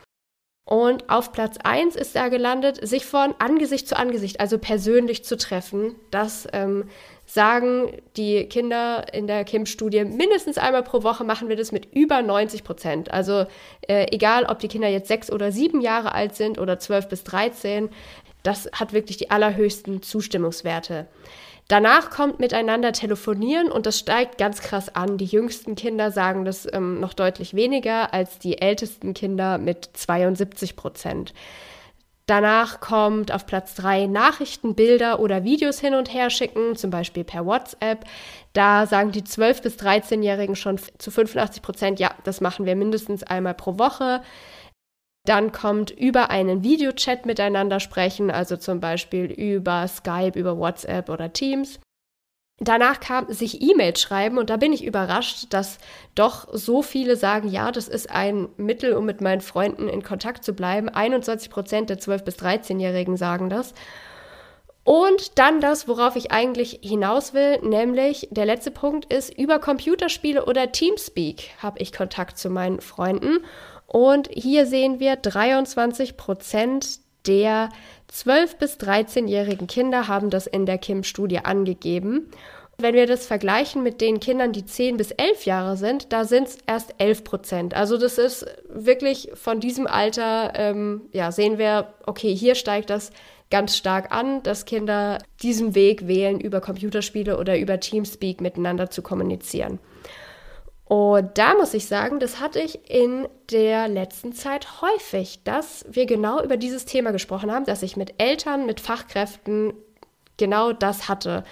Und auf Platz 1 ist er gelandet, sich von Angesicht zu Angesicht, also persönlich zu treffen. Das ähm, sagen die Kinder in der KIM-Studie. Mindestens einmal pro Woche machen wir das mit über 90 Prozent. Also äh, egal, ob die Kinder jetzt sechs oder sieben Jahre alt sind oder zwölf bis 13, das hat wirklich die allerhöchsten Zustimmungswerte. Danach kommt miteinander telefonieren und das steigt ganz krass an. Die jüngsten Kinder sagen das ähm, noch deutlich weniger als die ältesten Kinder mit 72 Prozent. Danach kommt auf Platz 3 Nachrichten, Bilder oder Videos hin und her schicken, zum Beispiel per WhatsApp. Da sagen die 12- bis 13-Jährigen schon zu 85 Prozent, ja, das machen wir mindestens einmal pro Woche. Dann kommt über einen Videochat miteinander sprechen, also zum Beispiel über Skype, über WhatsApp oder Teams. Danach kam sich E-Mails schreiben und da bin ich überrascht, dass doch so viele sagen, ja, das ist ein Mittel, um mit meinen Freunden in Kontakt zu bleiben. 21 Prozent der 12- bis 13-Jährigen sagen das. Und dann das, worauf ich eigentlich hinaus will, nämlich der letzte Punkt ist, über Computerspiele oder Teamspeak habe ich Kontakt zu meinen Freunden. Und hier sehen wir 23 Prozent der 12- bis 13-jährigen Kinder haben das in der KIM-Studie angegeben. Wenn wir das vergleichen mit den Kindern, die 10 bis 11 Jahre sind, da sind es erst 11 Prozent. Also das ist wirklich von diesem Alter, ähm, ja, sehen wir, okay, hier steigt das ganz stark an, dass Kinder diesen Weg wählen, über Computerspiele oder über Teamspeak miteinander zu kommunizieren. Und da muss ich sagen, das hatte ich in der letzten Zeit häufig, dass wir genau über dieses Thema gesprochen haben, dass ich mit Eltern, mit Fachkräften genau das hatte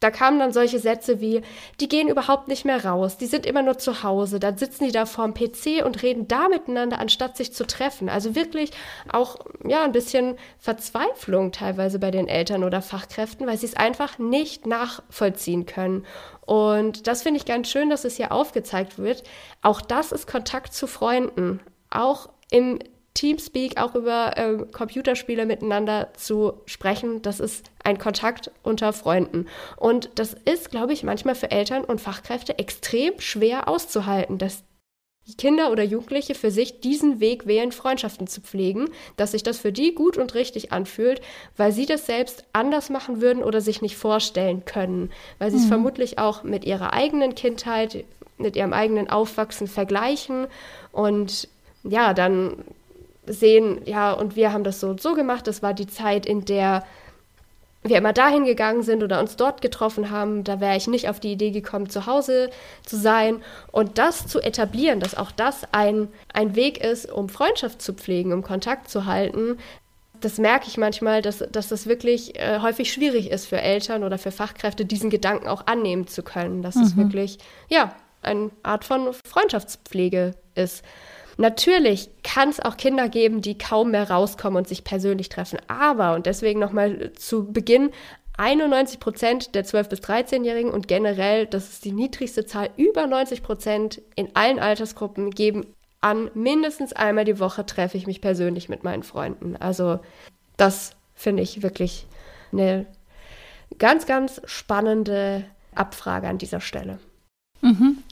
da kamen dann solche Sätze wie, die gehen überhaupt nicht mehr raus, die sind immer nur zu Hause, dann sitzen die da vorm PC und reden da miteinander, anstatt sich zu treffen. Also wirklich auch, ja, ein bisschen Verzweiflung teilweise bei den Eltern oder Fachkräften, weil sie es einfach nicht nachvollziehen können. Und das finde ich ganz schön, dass es hier aufgezeigt wird. Auch das ist Kontakt zu Freunden. Auch im Teamspeak, auch über äh, Computerspiele miteinander zu sprechen. Das ist ein Kontakt unter Freunden. Und das ist, glaube ich, manchmal für Eltern und Fachkräfte extrem schwer auszuhalten, dass Kinder oder Jugendliche für sich diesen Weg wählen, Freundschaften zu pflegen, dass sich das für die gut und richtig anfühlt, weil sie das selbst anders machen würden oder sich nicht vorstellen können, weil sie es mhm. vermutlich auch mit ihrer eigenen Kindheit mit ihrem eigenen Aufwachsen vergleichen und ja, dann sehen, ja, und wir haben das so und so gemacht. Das war die Zeit, in der wir immer dahin gegangen sind oder uns dort getroffen haben, da wäre ich nicht auf die Idee gekommen, zu Hause zu sein. Und das zu etablieren, dass auch das ein, ein Weg ist, um Freundschaft zu pflegen, um Kontakt zu halten, das merke ich manchmal, dass, dass das wirklich äh, häufig schwierig ist für Eltern oder für Fachkräfte, diesen Gedanken auch annehmen zu können, dass mhm. es wirklich, ja, eine Art von Freundschaftspflege ist. Natürlich kann es auch Kinder geben, die kaum mehr rauskommen und sich persönlich treffen. Aber, und deswegen nochmal zu Beginn, 91 Prozent der 12- bis 13-Jährigen und generell, das ist die niedrigste Zahl, über 90 Prozent in allen Altersgruppen geben an, mindestens einmal die Woche treffe ich mich persönlich mit meinen Freunden. Also das finde ich wirklich eine ganz, ganz spannende Abfrage an dieser Stelle. Mhm.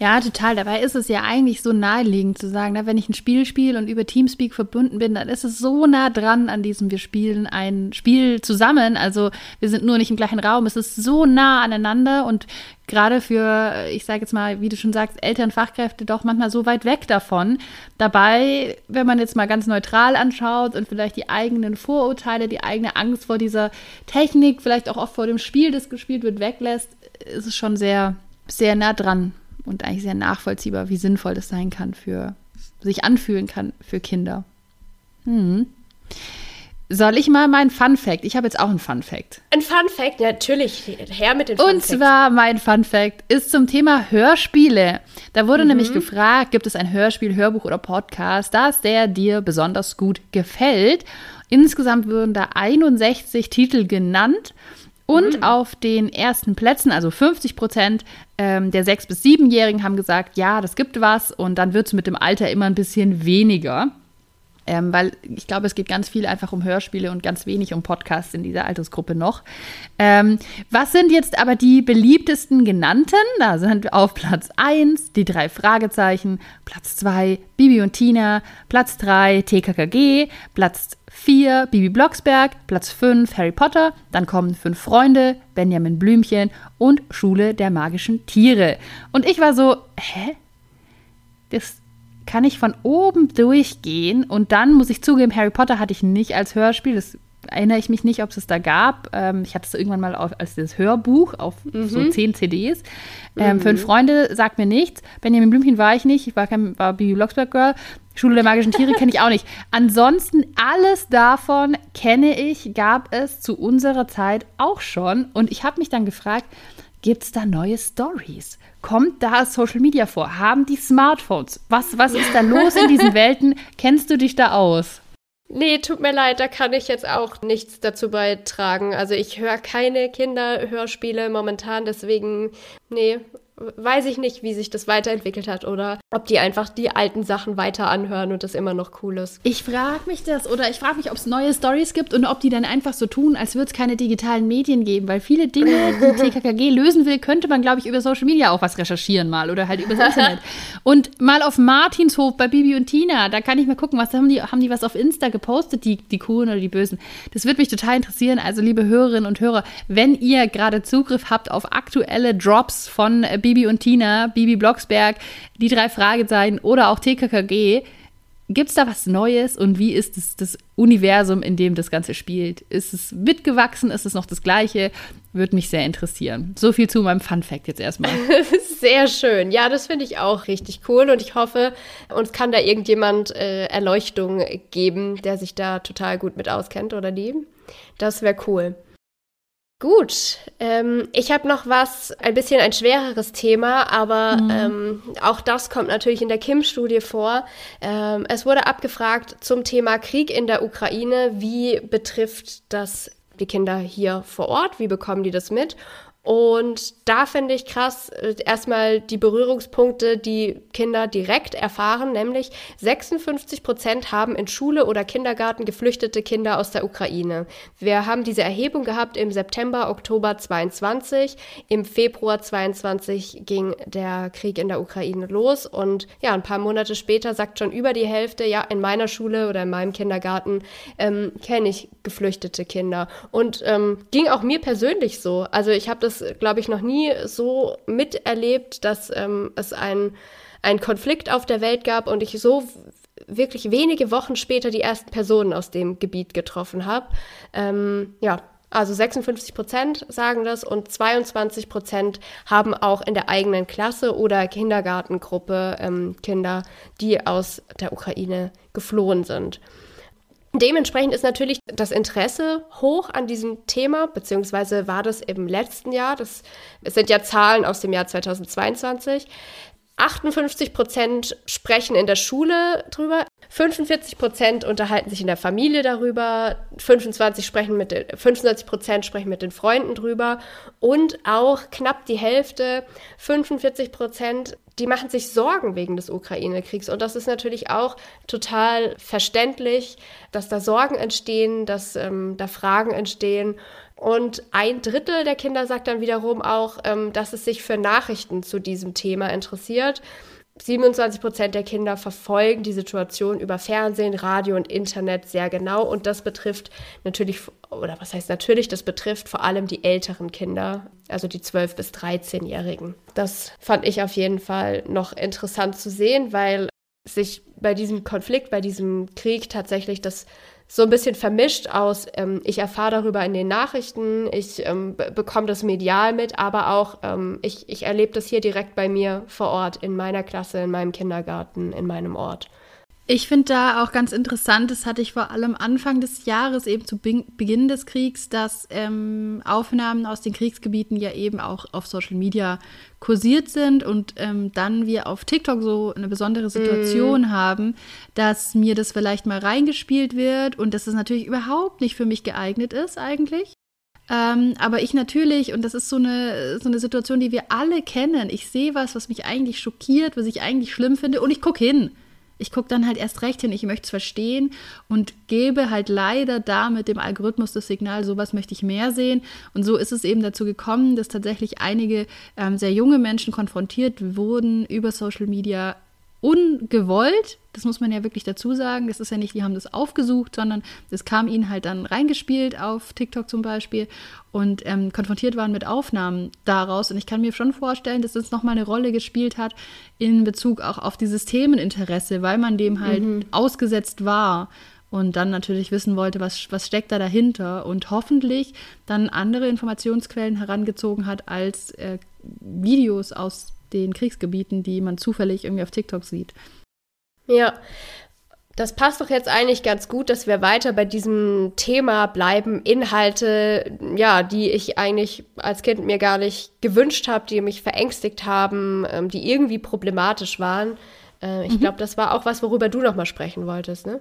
Ja, total. Dabei ist es ja eigentlich so naheliegend zu sagen, na, wenn ich ein Spiel spiele und über Teamspeak verbunden bin, dann ist es so nah dran an diesem, wir spielen ein Spiel zusammen. Also wir sind nur nicht im gleichen Raum. Es ist so nah aneinander und gerade für, ich sage jetzt mal, wie du schon sagst, Eltern, Fachkräfte doch manchmal so weit weg davon. Dabei, wenn man jetzt mal ganz neutral anschaut und vielleicht die eigenen Vorurteile, die eigene Angst vor dieser Technik, vielleicht auch oft vor dem Spiel, das gespielt wird, weglässt, ist es schon sehr, sehr nah dran und eigentlich sehr nachvollziehbar, wie sinnvoll das sein kann für, sich anfühlen kann für Kinder. Hm. Soll ich mal meinen Fun Fact? Ich habe jetzt auch einen Fun Fact. Ein Fun Fact, natürlich. Her mit den Fun Und zwar mein Fun Fact ist zum Thema Hörspiele. Da wurde mhm. nämlich gefragt, gibt es ein Hörspiel, Hörbuch oder Podcast, das der dir besonders gut gefällt? Insgesamt wurden da 61 Titel genannt. Und mhm. auf den ersten Plätzen, also 50 Prozent ähm, der 6- bis 7-Jährigen haben gesagt, ja, das gibt was. Und dann wird es mit dem Alter immer ein bisschen weniger. Ähm, weil ich glaube, es geht ganz viel einfach um Hörspiele und ganz wenig um Podcasts in dieser Altersgruppe noch. Ähm, was sind jetzt aber die beliebtesten genannten? Da sind auf Platz 1 die drei Fragezeichen, Platz 2 Bibi und Tina, Platz 3 TKKG, Platz 4 Bibi Blocksberg, Platz 5 Harry Potter, dann kommen fünf Freunde, Benjamin Blümchen und Schule der magischen Tiere. Und ich war so, hä? Das kann ich von oben durchgehen und dann muss ich zugeben, Harry Potter hatte ich nicht als Hörspiel, das erinnere ich mich nicht, ob es es da gab. Ähm, ich hatte es irgendwann mal auf, als das Hörbuch auf mhm. so zehn CDs. Ähm, mhm. Fünf Freunde sagt mir nichts. Benjamin Blümchen war ich nicht. Ich war, kein, war Bibi Blocksberg Girl. Schule der magischen Tiere kenne ich auch nicht. Ansonsten alles davon kenne ich, gab es zu unserer Zeit auch schon. Und ich habe mich dann gefragt, gibt es da neue Stories? Kommt da Social Media vor? Haben die Smartphones? Was, was ist da los in diesen *laughs* Welten? Kennst du dich da aus? Nee, tut mir leid, da kann ich jetzt auch nichts dazu beitragen. Also ich höre keine Kinderhörspiele momentan, deswegen, nee, weiß ich nicht, wie sich das weiterentwickelt hat oder ob die einfach die alten Sachen weiter anhören und das immer noch cool ist. Ich frage mich das oder ich frage mich, ob es neue Stories gibt und ob die dann einfach so tun, als würde es keine digitalen Medien geben, weil viele Dinge, die *laughs* TKKG lösen will, könnte man, glaube ich, über Social Media auch was recherchieren mal oder halt übers Internet. Und mal auf Martinshof bei Bibi und Tina, da kann ich mal gucken, was haben die, haben die was auf Insta gepostet, die, die Coolen oder die Bösen. Das würde mich total interessieren. Also, liebe Hörerinnen und Hörer, wenn ihr gerade Zugriff habt auf aktuelle Drops von Bibi und Tina, Bibi Blocksberg, die drei Fragezeichen oder auch TKKG. Gibt es da was Neues und wie ist das, das Universum, in dem das Ganze spielt? Ist es mitgewachsen? Ist es noch das Gleiche? Würde mich sehr interessieren. So viel zu meinem Fun Fact jetzt erstmal. *laughs* sehr schön. Ja, das finde ich auch richtig cool und ich hoffe, uns kann da irgendjemand äh, Erleuchtung geben, der sich da total gut mit auskennt oder die. Das wäre cool. Gut, ähm, ich habe noch was, ein bisschen ein schwereres Thema, aber mhm. ähm, auch das kommt natürlich in der Kim-Studie vor. Ähm, es wurde abgefragt zum Thema Krieg in der Ukraine. Wie betrifft das die Kinder hier vor Ort? Wie bekommen die das mit? Und da finde ich krass äh, erstmal die Berührungspunkte, die Kinder direkt erfahren, nämlich 56 Prozent haben in Schule oder Kindergarten geflüchtete Kinder aus der Ukraine. Wir haben diese Erhebung gehabt im September, Oktober 22. Im Februar 22 ging der Krieg in der Ukraine los und ja, ein paar Monate später sagt schon über die Hälfte, ja, in meiner Schule oder in meinem Kindergarten ähm, kenne ich geflüchtete Kinder. Und ähm, ging auch mir persönlich so. Also ich habe das das, glaube ich, noch nie so miterlebt, dass ähm, es ein einen Konflikt auf der Welt gab und ich so wirklich wenige Wochen später die ersten Personen aus dem Gebiet getroffen habe. Ähm, ja, also 56 Prozent sagen das und 22 Prozent haben auch in der eigenen Klasse oder Kindergartengruppe ähm, Kinder, die aus der Ukraine geflohen sind. Dementsprechend ist natürlich das Interesse hoch an diesem Thema, beziehungsweise war das im letzten Jahr. Das sind ja Zahlen aus dem Jahr 2022. 58 Prozent sprechen in der Schule drüber, 45 Prozent unterhalten sich in der Familie darüber, 25 sprechen mit den, 25 Prozent sprechen mit den Freunden drüber und auch knapp die Hälfte, 45 Prozent, die machen sich Sorgen wegen des Ukraine-Kriegs. Und das ist natürlich auch total verständlich, dass da Sorgen entstehen, dass ähm, da Fragen entstehen. Und ein Drittel der Kinder sagt dann wiederum auch, ähm, dass es sich für Nachrichten zu diesem Thema interessiert. 27 Prozent der Kinder verfolgen die Situation über Fernsehen, Radio und Internet sehr genau. Und das betrifft natürlich, oder was heißt natürlich, das betrifft vor allem die älteren Kinder, also die 12- bis 13-Jährigen. Das fand ich auf jeden Fall noch interessant zu sehen, weil sich bei diesem Konflikt, bei diesem Krieg tatsächlich das so ein bisschen vermischt aus, ähm, ich erfahre darüber in den Nachrichten, ich ähm, bekomme das medial mit, aber auch ähm, ich, ich erlebe das hier direkt bei mir vor Ort, in meiner Klasse, in meinem Kindergarten, in meinem Ort. Ich finde da auch ganz interessant, das hatte ich vor allem Anfang des Jahres, eben zu Beginn des Kriegs, dass ähm, Aufnahmen aus den Kriegsgebieten ja eben auch auf Social Media kursiert sind und ähm, dann wir auf TikTok so eine besondere Situation mm. haben, dass mir das vielleicht mal reingespielt wird und dass es natürlich überhaupt nicht für mich geeignet ist eigentlich. Ähm, aber ich natürlich, und das ist so eine, so eine Situation, die wir alle kennen, ich sehe was, was mich eigentlich schockiert, was ich eigentlich schlimm finde und ich gucke hin ich gucke dann halt erst recht hin, ich möchte es verstehen und gebe halt leider da mit dem Algorithmus das Signal, sowas möchte ich mehr sehen. Und so ist es eben dazu gekommen, dass tatsächlich einige ähm, sehr junge Menschen konfrontiert wurden über Social Media ungewollt, das muss man ja wirklich dazu sagen, das ist ja nicht, die haben das aufgesucht, sondern das kam ihnen halt dann reingespielt auf TikTok zum Beispiel und ähm, konfrontiert waren mit Aufnahmen daraus. Und ich kann mir schon vorstellen, dass das nochmal eine Rolle gespielt hat in Bezug auch auf dieses Themeninteresse, weil man dem halt mhm. ausgesetzt war und dann natürlich wissen wollte, was, was steckt da dahinter und hoffentlich dann andere Informationsquellen herangezogen hat als äh, Videos aus den Kriegsgebieten, die man zufällig irgendwie auf TikTok sieht. Ja, das passt doch jetzt eigentlich ganz gut, dass wir weiter bei diesem Thema bleiben. Inhalte, ja, die ich eigentlich als Kind mir gar nicht gewünscht habe, die mich verängstigt haben, ähm, die irgendwie problematisch waren. Äh, ich mhm. glaube, das war auch was, worüber du noch mal sprechen wolltest, ne?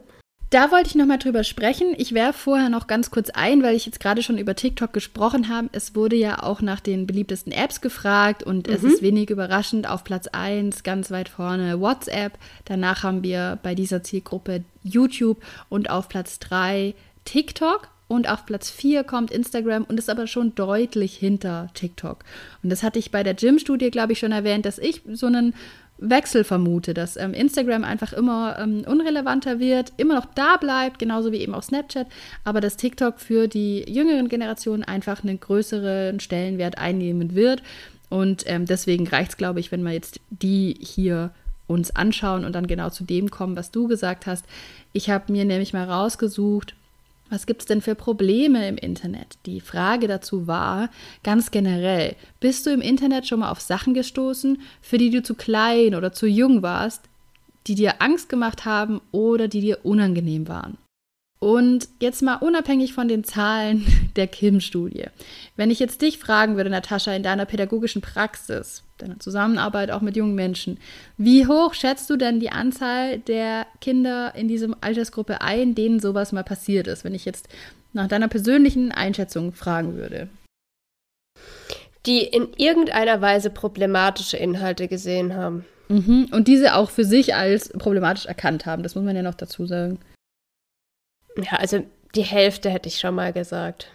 Da wollte ich nochmal drüber sprechen. Ich werfe vorher noch ganz kurz ein, weil ich jetzt gerade schon über TikTok gesprochen habe. Es wurde ja auch nach den beliebtesten Apps gefragt und mhm. es ist wenig überraschend auf Platz 1, ganz weit vorne WhatsApp. Danach haben wir bei dieser Zielgruppe YouTube und auf Platz 3 TikTok. Und auf Platz 4 kommt Instagram und ist aber schon deutlich hinter TikTok. Und das hatte ich bei der Gym-Studie, glaube ich, schon erwähnt, dass ich so einen Wechsel vermute, dass ähm, Instagram einfach immer ähm, unrelevanter wird, immer noch da bleibt, genauso wie eben auch Snapchat, aber dass TikTok für die jüngeren Generationen einfach einen größeren Stellenwert einnehmen wird. Und ähm, deswegen reicht es, glaube ich, wenn wir jetzt die hier uns anschauen und dann genau zu dem kommen, was du gesagt hast. Ich habe mir nämlich mal rausgesucht, was gibt es denn für Probleme im Internet? Die Frage dazu war, ganz generell, bist du im Internet schon mal auf Sachen gestoßen, für die du zu klein oder zu jung warst, die dir Angst gemacht haben oder die dir unangenehm waren? Und jetzt mal unabhängig von den Zahlen *laughs* der Kim-Studie. Wenn ich jetzt dich fragen würde, Natascha, in deiner pädagogischen Praxis, deiner Zusammenarbeit auch mit jungen Menschen, wie hoch schätzt du denn die Anzahl der Kinder in diesem Altersgruppe ein, denen sowas mal passiert ist, wenn ich jetzt nach deiner persönlichen Einschätzung fragen würde? Die in irgendeiner Weise problematische Inhalte gesehen haben. Mhm. Und diese auch für sich als problematisch erkannt haben, das muss man ja noch dazu sagen. Ja, also die Hälfte hätte ich schon mal gesagt.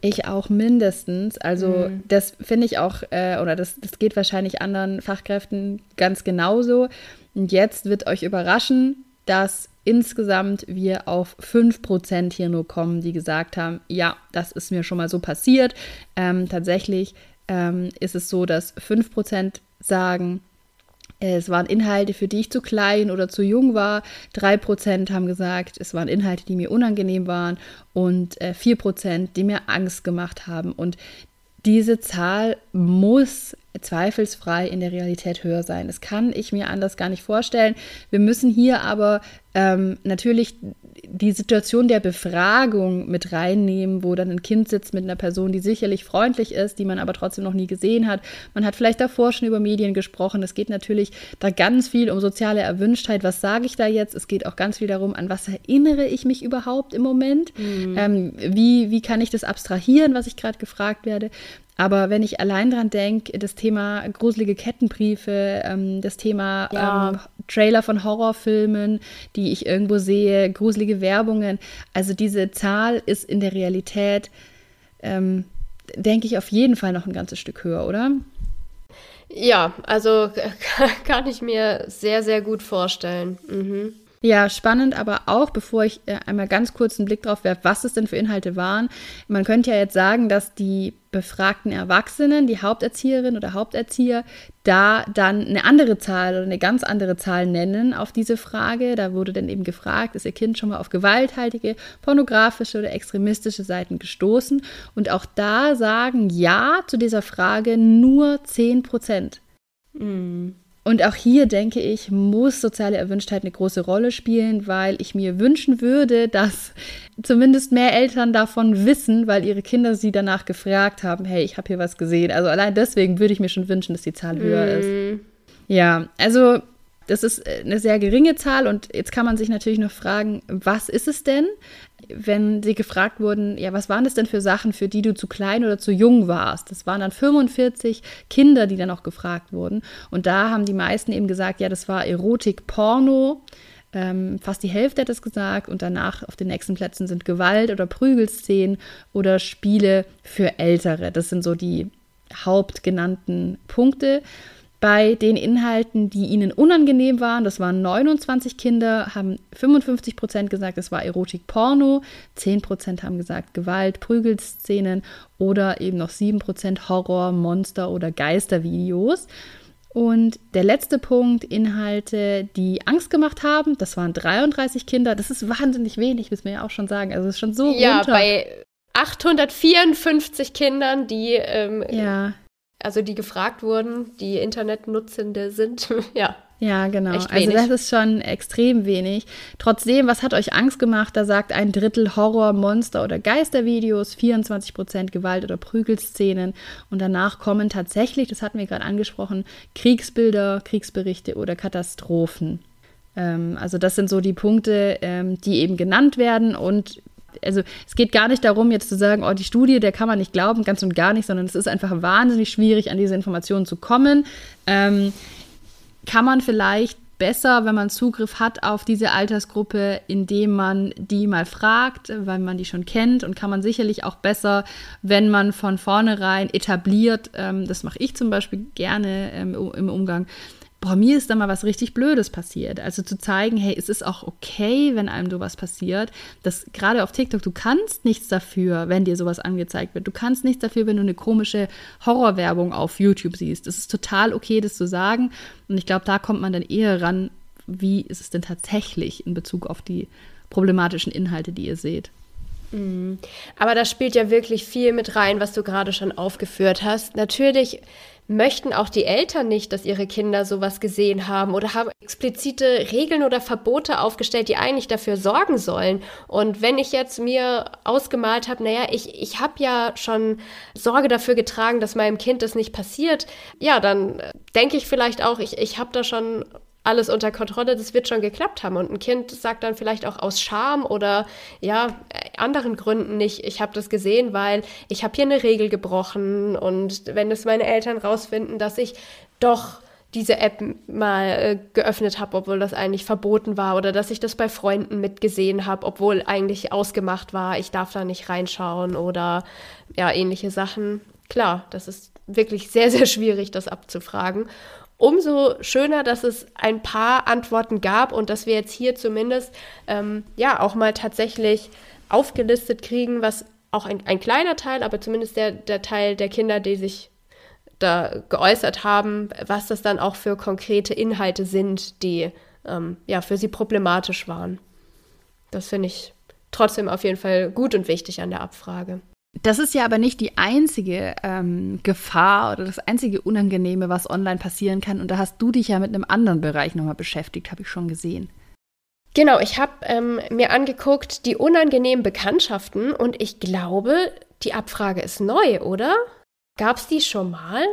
Ich auch mindestens. Also mhm. das finde ich auch, äh, oder das, das geht wahrscheinlich anderen Fachkräften ganz genauso. Und jetzt wird euch überraschen, dass insgesamt wir auf 5% hier nur kommen, die gesagt haben, ja, das ist mir schon mal so passiert. Ähm, tatsächlich ähm, ist es so, dass 5% sagen, es waren Inhalte, für die ich zu klein oder zu jung war. 3% haben gesagt, es waren Inhalte, die mir unangenehm waren. Und äh, 4%, die mir Angst gemacht haben. Und diese Zahl muss zweifelsfrei in der Realität höher sein. Das kann ich mir anders gar nicht vorstellen. Wir müssen hier aber ähm, natürlich die Situation der Befragung mit reinnehmen, wo dann ein Kind sitzt mit einer Person, die sicherlich freundlich ist, die man aber trotzdem noch nie gesehen hat. Man hat vielleicht davor schon über Medien gesprochen. Es geht natürlich da ganz viel um soziale Erwünschtheit. Was sage ich da jetzt? Es geht auch ganz viel darum, an was erinnere ich mich überhaupt im Moment? Mhm. Ähm, wie, wie kann ich das abstrahieren, was ich gerade gefragt werde? Aber wenn ich allein dran denke, das Thema gruselige Kettenbriefe, ähm, das Thema ja. ähm, Trailer von Horrorfilmen, die ich irgendwo sehe, gruselige Werbungen, also diese Zahl ist in der Realität, ähm, denke ich, auf jeden Fall noch ein ganzes Stück höher, oder? Ja, also *laughs* kann ich mir sehr, sehr gut vorstellen. Mhm. Ja, spannend, aber auch, bevor ich äh, einmal ganz kurz einen Blick drauf werfe, was es denn für Inhalte waren. Man könnte ja jetzt sagen, dass die befragten Erwachsenen, die Haupterzieherin oder Haupterzieher, da dann eine andere Zahl oder eine ganz andere Zahl nennen auf diese Frage. Da wurde dann eben gefragt, ist Ihr Kind schon mal auf gewalthaltige, pornografische oder extremistische Seiten gestoßen? Und auch da sagen Ja zu dieser Frage nur 10 Prozent. Mhm. Und auch hier denke ich, muss soziale Erwünschtheit eine große Rolle spielen, weil ich mir wünschen würde, dass zumindest mehr Eltern davon wissen, weil ihre Kinder sie danach gefragt haben, hey, ich habe hier was gesehen. Also allein deswegen würde ich mir schon wünschen, dass die Zahl höher mm. ist. Ja, also das ist eine sehr geringe Zahl und jetzt kann man sich natürlich noch fragen, was ist es denn? Wenn sie gefragt wurden, ja, was waren das denn für Sachen, für die du zu klein oder zu jung warst? Das waren dann 45 Kinder, die dann auch gefragt wurden. Und da haben die meisten eben gesagt, ja, das war Erotik, Porno. Ähm, fast die Hälfte hat es gesagt. Und danach auf den nächsten Plätzen sind Gewalt oder Prügelszenen oder Spiele für Ältere. Das sind so die hauptgenannten Punkte. Bei den Inhalten, die ihnen unangenehm waren, das waren 29 Kinder, haben 55 Prozent gesagt, es war Erotik Porno, 10 Prozent haben gesagt Gewalt, Prügelszenen oder eben noch 7 Prozent Horror, Monster oder Geistervideos. Und der letzte Punkt, Inhalte, die Angst gemacht haben, das waren 33 Kinder. Das ist wahnsinnig wenig, müssen wir ja auch schon sagen. Also es ist schon so ja, runter. bei 854 Kindern, die ähm, ja also die gefragt wurden, die Internetnutzende sind, *laughs* ja. Ja, genau. Also das ist schon extrem wenig. Trotzdem, was hat euch Angst gemacht? Da sagt ein Drittel Horror, Monster oder Geistervideos, 24 Prozent Gewalt oder Prügelszenen und danach kommen tatsächlich, das hatten wir gerade angesprochen, Kriegsbilder, Kriegsberichte oder Katastrophen. Ähm, also das sind so die Punkte, ähm, die eben genannt werden und also es geht gar nicht darum, jetzt zu sagen, oh, die Studie, der kann man nicht glauben, ganz und gar nicht, sondern es ist einfach wahnsinnig schwierig, an diese Informationen zu kommen. Ähm, kann man vielleicht besser, wenn man Zugriff hat auf diese Altersgruppe, indem man die mal fragt, weil man die schon kennt und kann man sicherlich auch besser, wenn man von vornherein etabliert, ähm, das mache ich zum Beispiel gerne ähm, im Umgang, boah, mir ist da mal was richtig Blödes passiert. Also zu zeigen, hey, es ist auch okay, wenn einem sowas passiert. Das gerade auf TikTok, du kannst nichts dafür, wenn dir sowas angezeigt wird. Du kannst nichts dafür, wenn du eine komische Horrorwerbung auf YouTube siehst. Es ist total okay, das zu sagen. Und ich glaube, da kommt man dann eher ran, wie ist es denn tatsächlich in Bezug auf die problematischen Inhalte, die ihr seht. Mhm. Aber da spielt ja wirklich viel mit rein, was du gerade schon aufgeführt hast. Natürlich möchten auch die Eltern nicht, dass ihre Kinder sowas gesehen haben oder haben explizite Regeln oder Verbote aufgestellt, die eigentlich dafür sorgen sollen. Und wenn ich jetzt mir ausgemalt habe, naja, ich, ich habe ja schon Sorge dafür getragen, dass meinem Kind das nicht passiert, ja, dann denke ich vielleicht auch, ich, ich habe da schon alles unter Kontrolle, das wird schon geklappt haben. Und ein Kind sagt dann vielleicht auch aus Scham oder ja, anderen Gründen nicht, ich habe das gesehen, weil ich habe hier eine Regel gebrochen. Und wenn es meine Eltern rausfinden, dass ich doch diese App mal äh, geöffnet habe, obwohl das eigentlich verboten war oder dass ich das bei Freunden mitgesehen habe, obwohl eigentlich ausgemacht war, ich darf da nicht reinschauen oder ja, ähnliche Sachen. Klar, das ist wirklich sehr, sehr schwierig, das abzufragen. Umso schöner, dass es ein paar Antworten gab und dass wir jetzt hier zumindest ähm, ja auch mal tatsächlich aufgelistet kriegen, was auch ein, ein kleiner Teil, aber zumindest der, der Teil der Kinder, die sich da geäußert haben, was das dann auch für konkrete Inhalte sind, die ähm, ja für sie problematisch waren. Das finde ich trotzdem auf jeden Fall gut und wichtig an der Abfrage. Das ist ja aber nicht die einzige ähm, Gefahr oder das einzige Unangenehme, was online passieren kann. Und da hast du dich ja mit einem anderen Bereich nochmal beschäftigt, habe ich schon gesehen. Genau, ich habe ähm, mir angeguckt die unangenehmen Bekanntschaften und ich glaube, die Abfrage ist neu, oder? Gab es die schon mal?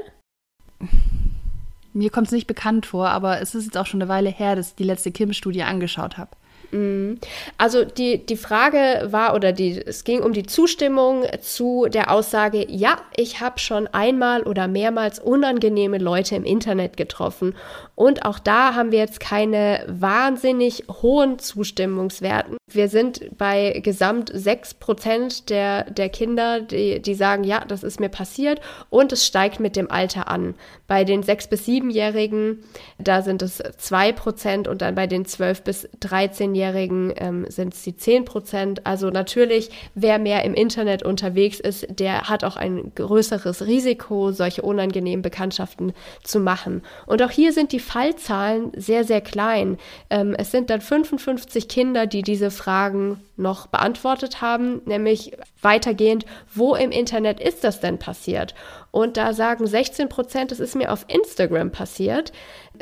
Mir kommt es nicht bekannt vor, aber es ist jetzt auch schon eine Weile her, dass ich die letzte Kim-Studie angeschaut habe. Mhm. Also die, die Frage war, oder die, es ging um die Zustimmung zu der Aussage, ja, ich habe schon einmal oder mehrmals unangenehme Leute im Internet getroffen. Und auch da haben wir jetzt keine wahnsinnig hohen Zustimmungswerten. Wir sind bei gesamt 6% der, der Kinder, die, die sagen, ja, das ist mir passiert. Und es steigt mit dem Alter an. Bei den 6- bis 7-Jährigen, da sind es 2% und dann bei den 12- bis 13-Jährigen ähm, sind es die 10%. Also natürlich, wer mehr im Internet unterwegs ist, der hat auch ein größeres Risiko, solche unangenehmen Bekanntschaften zu machen. Und auch hier sind die Fallzahlen sehr, sehr klein. Ähm, es sind dann 55 Kinder, die diese Fragen noch beantwortet haben, nämlich weitergehend, wo im Internet ist das denn passiert? Und da sagen 16 Prozent, es ist mir auf Instagram passiert,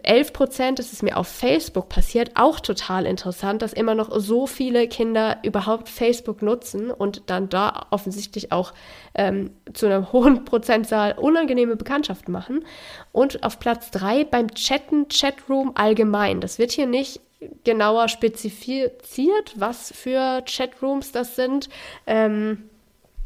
11 Prozent, es ist mir auf Facebook passiert. Auch total interessant, dass immer noch so viele Kinder überhaupt Facebook nutzen und dann da offensichtlich auch ähm, zu einer *laughs* hohen Prozentzahl unangenehme Bekanntschaften machen. Und auf Platz 3 beim Chatten, Chatroom allgemein. Das wird hier nicht genauer spezifiziert, was für Chatrooms das sind. Ähm,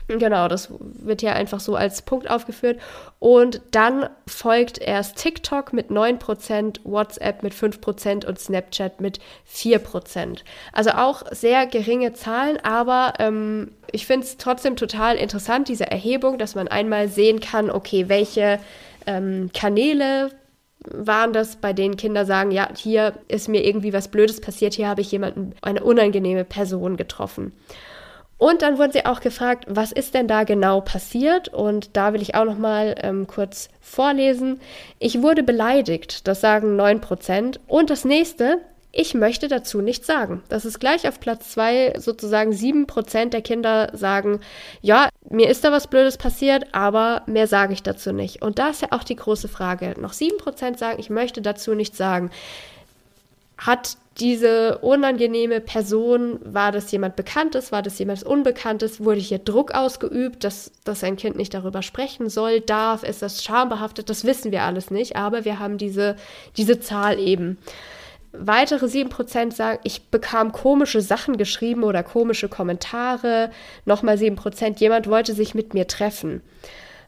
Genau, das wird ja einfach so als Punkt aufgeführt. Und dann folgt erst TikTok mit 9%, WhatsApp mit 5% und Snapchat mit 4%. Also auch sehr geringe Zahlen, aber ähm, ich finde es trotzdem total interessant, diese Erhebung, dass man einmal sehen kann, okay, welche ähm, Kanäle waren das, bei denen Kinder sagen, ja, hier ist mir irgendwie was Blödes passiert, hier habe ich jemanden, eine unangenehme Person getroffen. Und dann wurden sie auch gefragt, was ist denn da genau passiert? Und da will ich auch noch mal ähm, kurz vorlesen. Ich wurde beleidigt, das sagen 9 Prozent. Und das nächste, ich möchte dazu nichts sagen. Das ist gleich auf Platz 2, sozusagen 7 Prozent der Kinder sagen, ja, mir ist da was Blödes passiert, aber mehr sage ich dazu nicht. Und da ist ja auch die große Frage. Noch 7 Prozent sagen, ich möchte dazu nichts sagen. Hat diese unangenehme Person, war das jemand Bekanntes, war das jemand Unbekanntes, wurde hier Druck ausgeübt, dass, dass ein Kind nicht darüber sprechen soll, darf, ist das schambehaftet, das wissen wir alles nicht, aber wir haben diese, diese Zahl eben. Weitere 7% sagen, ich bekam komische Sachen geschrieben oder komische Kommentare. Nochmal 7%, jemand wollte sich mit mir treffen.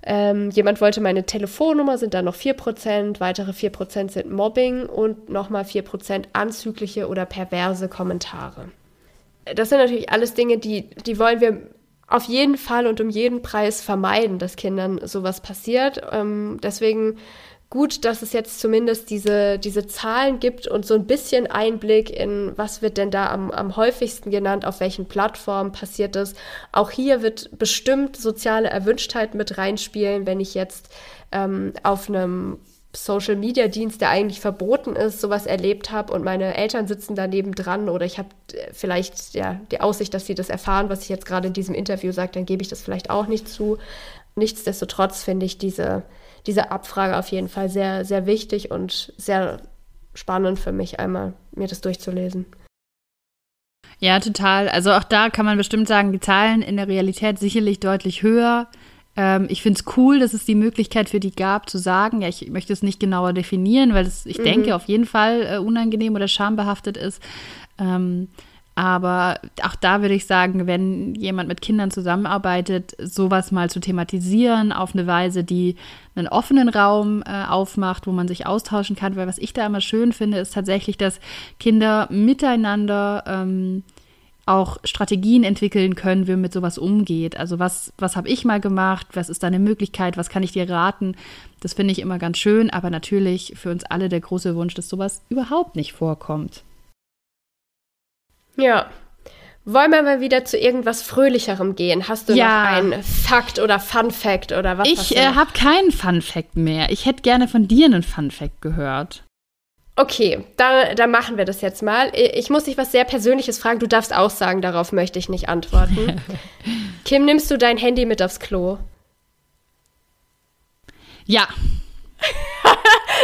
Ähm, jemand wollte meine Telefonnummer, sind dann noch 4%, weitere 4% sind Mobbing und nochmal 4% anzügliche oder perverse Kommentare. Das sind natürlich alles Dinge, die, die wollen wir auf jeden Fall und um jeden Preis vermeiden, dass Kindern sowas passiert. Ähm, deswegen gut, dass es jetzt zumindest diese, diese Zahlen gibt und so ein bisschen Einblick in, was wird denn da am, am häufigsten genannt, auf welchen Plattformen passiert das. Auch hier wird bestimmt soziale Erwünschtheit mit reinspielen, wenn ich jetzt ähm, auf einem Social Media Dienst, der eigentlich verboten ist, sowas erlebt habe und meine Eltern sitzen daneben dran oder ich habe äh, vielleicht ja, die Aussicht, dass sie das erfahren, was ich jetzt gerade in diesem Interview sage, dann gebe ich das vielleicht auch nicht zu. Nichtsdestotrotz finde ich diese diese Abfrage auf jeden Fall sehr, sehr wichtig und sehr spannend für mich, einmal mir das durchzulesen. Ja, total. Also auch da kann man bestimmt sagen, die Zahlen in der Realität sicherlich deutlich höher. Ähm, ich finde es cool, dass es die Möglichkeit für die gab, zu sagen, ja, ich möchte es nicht genauer definieren, weil es, ich mhm. denke, auf jeden Fall äh, unangenehm oder schambehaftet ist. Ähm, aber auch da würde ich sagen, wenn jemand mit Kindern zusammenarbeitet, sowas mal zu thematisieren auf eine Weise, die einen offenen Raum äh, aufmacht, wo man sich austauschen kann. Weil was ich da immer schön finde, ist tatsächlich, dass Kinder miteinander ähm, auch Strategien entwickeln können, wie man mit sowas umgeht. Also was, was habe ich mal gemacht, was ist deine Möglichkeit, was kann ich dir raten? Das finde ich immer ganz schön, aber natürlich für uns alle der große Wunsch, dass sowas überhaupt nicht vorkommt. Ja. Wollen wir mal wieder zu irgendwas Fröhlicherem gehen? Hast du ja. noch einen Fakt oder Fun Fact oder was? Ich äh, habe keinen Fun Fact mehr. Ich hätte gerne von dir einen Fun Fact gehört. Okay, dann, dann machen wir das jetzt mal. Ich muss dich was sehr Persönliches fragen. Du darfst auch sagen, darauf möchte ich nicht antworten. *laughs* Kim, nimmst du dein Handy mit aufs Klo? Ja. *laughs*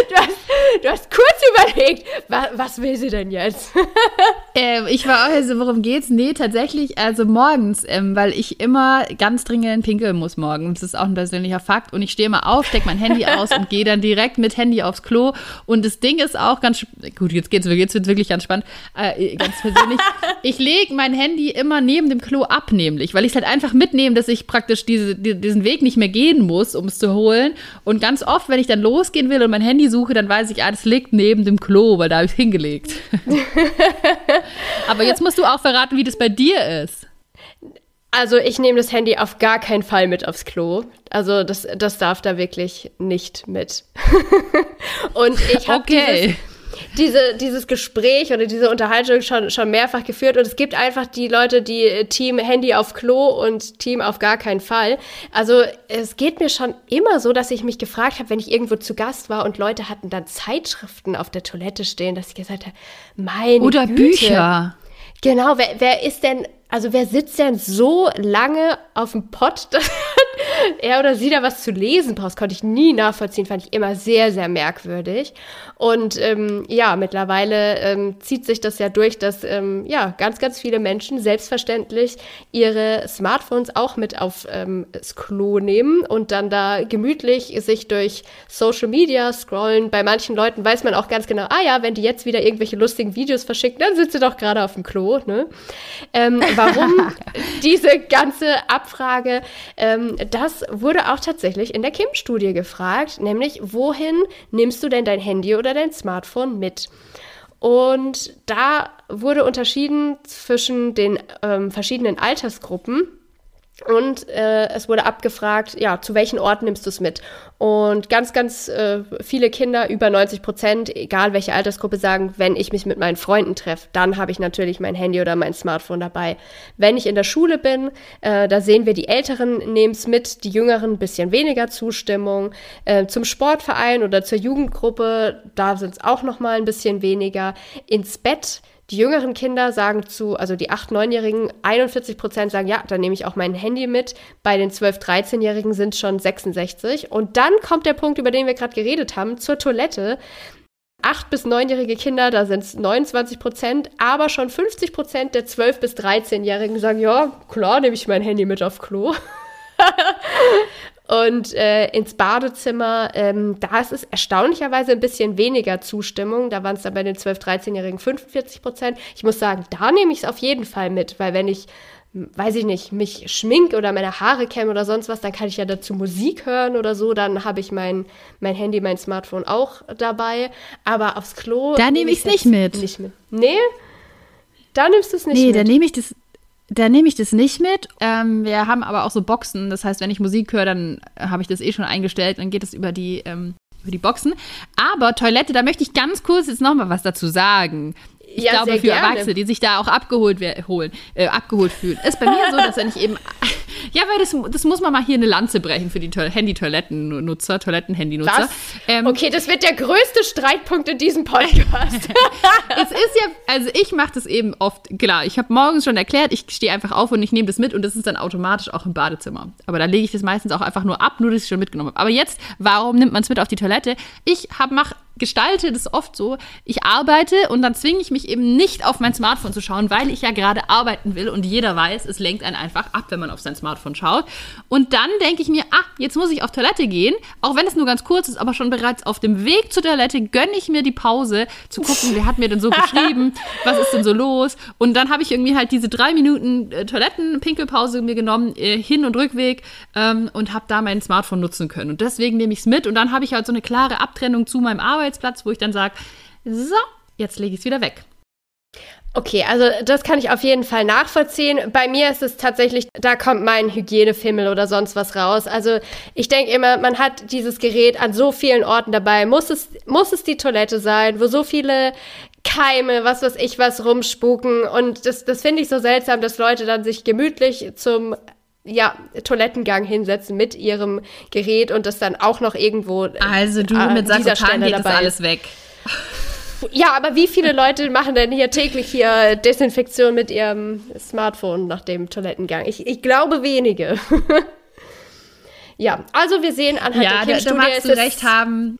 du, hast, du hast kurz überlegt, was, was will sie denn jetzt? *laughs* äh, ich war auch so, worum geht's? Nee, tatsächlich, also morgens, ähm, weil ich immer ganz dringend pinkeln muss morgens. Das ist auch ein persönlicher Fakt. Und ich stehe immer auf, stecke mein Handy aus und gehe dann direkt mit Handy aufs Klo. Und das Ding ist auch ganz, gut, jetzt geht's, jetzt wird's wirklich ganz spannend, äh, ganz persönlich. *laughs* ich lege mein Handy immer neben dem Klo ab, nämlich, weil ich es halt einfach mitnehme, dass ich praktisch diese, die, diesen Weg nicht mehr gehen muss, um es zu holen. Und ganz oft, wenn ich dann losgehen will und mein Handy suche, dann weiß ich, ah, das liegt neben dem Klo, weil da habe ich es hingelegt. *laughs* Aber jetzt musst du auch verraten, wie das bei dir ist. Also ich nehme das Handy auf gar keinen Fall mit aufs Klo. Also das, das darf da wirklich nicht mit. *laughs* und ich habe okay. dieses, diese, dieses Gespräch oder diese Unterhaltung schon, schon mehrfach geführt und es gibt einfach die Leute, die äh, Team Handy auf Klo und Team auf gar keinen Fall. Also es geht mir schon immer so, dass ich mich gefragt habe, wenn ich irgendwo zu Gast war und Leute hatten dann Zeitschriften auf der Toilette stehen, dass ich gesagt habe, meine Oder Güte. Bücher. Genau, wer, wer ist denn, also wer sitzt denn so lange auf dem Pott, *laughs* dass er oder sie da was zu lesen braucht? Das konnte ich nie nachvollziehen, fand ich immer sehr, sehr merkwürdig. Und ähm, ja, mittlerweile ähm, zieht sich das ja durch, dass ähm, ja ganz, ganz viele Menschen selbstverständlich ihre Smartphones auch mit aufs ähm, Klo nehmen und dann da gemütlich sich durch Social Media scrollen. Bei manchen Leuten weiß man auch ganz genau, ah ja, wenn die jetzt wieder irgendwelche lustigen Videos verschicken, dann sind sie doch gerade auf dem Klo. Ne? Ähm, warum *laughs* diese ganze Abfrage? Ähm, das wurde auch tatsächlich in der Kim-Studie gefragt, nämlich wohin nimmst du denn dein Handy oder oder dein Smartphone mit. Und da wurde unterschieden zwischen den ähm, verschiedenen Altersgruppen. Und äh, es wurde abgefragt, ja, zu welchen Orten nimmst du es mit? Und ganz, ganz äh, viele Kinder, über 90 Prozent, egal welche Altersgruppe, sagen, wenn ich mich mit meinen Freunden treffe, dann habe ich natürlich mein Handy oder mein Smartphone dabei. Wenn ich in der Schule bin, äh, da sehen wir, die Älteren nehmen es mit, die Jüngeren ein bisschen weniger Zustimmung. Äh, zum Sportverein oder zur Jugendgruppe, da sind es auch noch mal ein bisschen weniger. Ins Bett die jüngeren Kinder sagen zu, also die 8-, 9-Jährigen, 41 Prozent sagen, ja, dann nehme ich auch mein Handy mit. Bei den 12-, 13-Jährigen sind schon 66. Und dann kommt der Punkt, über den wir gerade geredet haben, zur Toilette. 8- bis 9-jährige Kinder, da sind es 29 Prozent, aber schon 50 Prozent der 12- bis 13-Jährigen sagen, ja, klar, nehme ich mein Handy mit auf Klo. *laughs* Und äh, ins Badezimmer, ähm, da ist es erstaunlicherweise ein bisschen weniger Zustimmung. Da waren es dann bei den 12-, 13-Jährigen 45 Prozent. Ich muss sagen, da nehme ich es auf jeden Fall mit, weil wenn ich, weiß ich nicht, mich schmink oder meine Haare kämme oder sonst was, dann kann ich ja dazu Musik hören oder so. Dann habe ich mein, mein Handy, mein Smartphone auch dabei. Aber aufs Klo. Da nehme ich es nicht mit. Nicht mit. Nee? Da nimmst du es nicht nee, mit. Nee, da nehme ich das da nehme ich das nicht mit. Ähm, wir haben aber auch so Boxen. Das heißt, wenn ich Musik höre, dann habe ich das eh schon eingestellt. Dann geht es über die, ähm, über die Boxen. Aber Toilette, da möchte ich ganz kurz jetzt nochmal was dazu sagen. Ich ja, glaube, für gerne. Erwachsene, die sich da auch abgeholt, holen, äh, abgeholt fühlen, ist bei mir so, dass wenn ich eben ja, weil das, das muss man mal hier eine Lanze brechen für die Handy-Toiletten-Nutzer, Toiletten-Handy-Nutzer. Ähm, okay, das wird der größte Streitpunkt in diesem Podcast. *laughs* es ist ja, also ich mache das eben oft, klar, ich habe morgens schon erklärt, ich stehe einfach auf und ich nehme das mit und das ist dann automatisch auch im Badezimmer. Aber da lege ich das meistens auch einfach nur ab, nur dass ich schon mitgenommen habe. Aber jetzt, warum nimmt man es mit auf die Toilette? Ich mache gestalte das oft so, ich arbeite und dann zwinge ich mich eben nicht auf mein Smartphone zu schauen, weil ich ja gerade arbeiten will und jeder weiß, es lenkt einen einfach ab, wenn man auf sein Smartphone schaut. Und dann denke ich mir, ah, jetzt muss ich auf Toilette gehen, auch wenn es nur ganz kurz ist, aber schon bereits auf dem Weg zur Toilette gönne ich mir die Pause, zu gucken, wer hat mir denn so *laughs* geschrieben, was ist denn so los. Und dann habe ich irgendwie halt diese drei Minuten äh, Toiletten-Pinkelpause mir genommen, äh, Hin- und Rückweg ähm, und habe da mein Smartphone nutzen können. Und deswegen nehme ich es mit und dann habe ich halt so eine klare Abtrennung zu meinem Arbeit Arbeitsplatz, wo ich dann sage, so, jetzt lege ich es wieder weg. Okay, also das kann ich auf jeden Fall nachvollziehen. Bei mir ist es tatsächlich, da kommt mein Hygienefimmel oder sonst was raus. Also ich denke immer, man hat dieses Gerät an so vielen Orten dabei. Muss es, muss es die Toilette sein, wo so viele Keime, was weiß ich was, rumspuken. Und das, das finde ich so seltsam, dass Leute dann sich gemütlich zum ja, Toilettengang hinsetzen mit ihrem Gerät und das dann auch noch irgendwo. Also du äh, mit Sakotan geht das alles weg. Ja, aber wie viele Leute machen denn hier täglich hier Desinfektion mit ihrem Smartphone nach dem Toilettengang? Ich, ich glaube wenige. *laughs* ja, also wir sehen anhand ja, der Kindstudie, da, da du recht haben.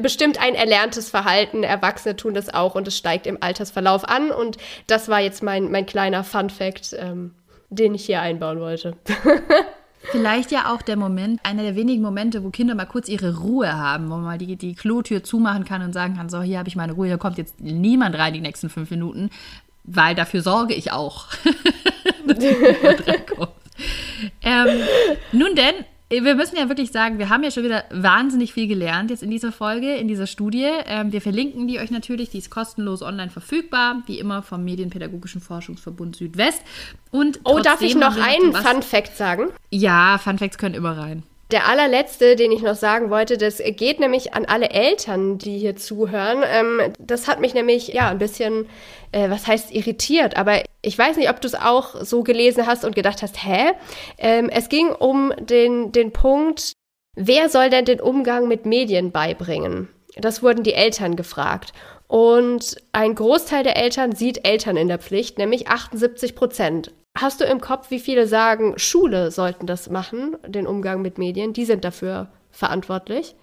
Bestimmt ein erlerntes Verhalten. Erwachsene tun das auch und es steigt im Altersverlauf an. Und das war jetzt mein, mein kleiner Fun-Fact, ähm, den ich hier einbauen wollte. *laughs* Vielleicht ja auch der Moment, einer der wenigen Momente, wo Kinder mal kurz ihre Ruhe haben, wo man mal die, die Klotür zumachen kann und sagen kann, so, hier habe ich meine Ruhe, hier kommt jetzt niemand rein die nächsten fünf Minuten, weil dafür sorge ich auch. *laughs* ähm, nun denn, wir müssen ja wirklich sagen, wir haben ja schon wieder wahnsinnig viel gelernt jetzt in dieser Folge, in dieser Studie. Ähm, wir verlinken die euch natürlich, die ist kostenlos online verfügbar, wie immer vom Medienpädagogischen Forschungsverbund Südwest. Und oh, darf ich noch einen Fun Fact sagen? Ja, Fun Facts können immer rein. Der allerletzte, den ich noch sagen wollte, das geht nämlich an alle Eltern, die hier zuhören. Ähm, das hat mich nämlich ja ein bisschen, äh, was heißt irritiert, aber ich weiß nicht, ob du es auch so gelesen hast und gedacht hast, hä? Ähm, es ging um den, den Punkt, wer soll denn den Umgang mit Medien beibringen? Das wurden die Eltern gefragt. Und ein Großteil der Eltern sieht Eltern in der Pflicht, nämlich 78 Prozent. Hast du im Kopf, wie viele sagen, Schule sollten das machen, den Umgang mit Medien? Die sind dafür verantwortlich.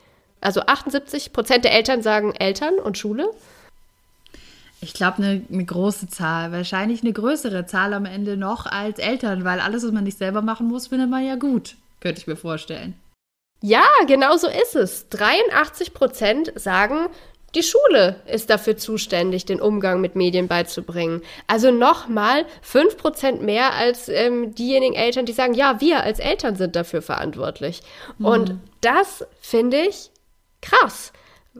Also 78 Prozent der Eltern sagen Eltern und Schule. Ich glaube, eine, eine große Zahl. Wahrscheinlich eine größere Zahl am Ende noch als Eltern, weil alles, was man nicht selber machen muss, findet man ja gut. Könnte ich mir vorstellen. Ja, genau so ist es. 83 Prozent sagen, die Schule ist dafür zuständig, den Umgang mit Medien beizubringen. Also nochmal 5% mehr als ähm, diejenigen Eltern, die sagen, ja, wir als Eltern sind dafür verantwortlich. Mhm. Und das finde ich krass.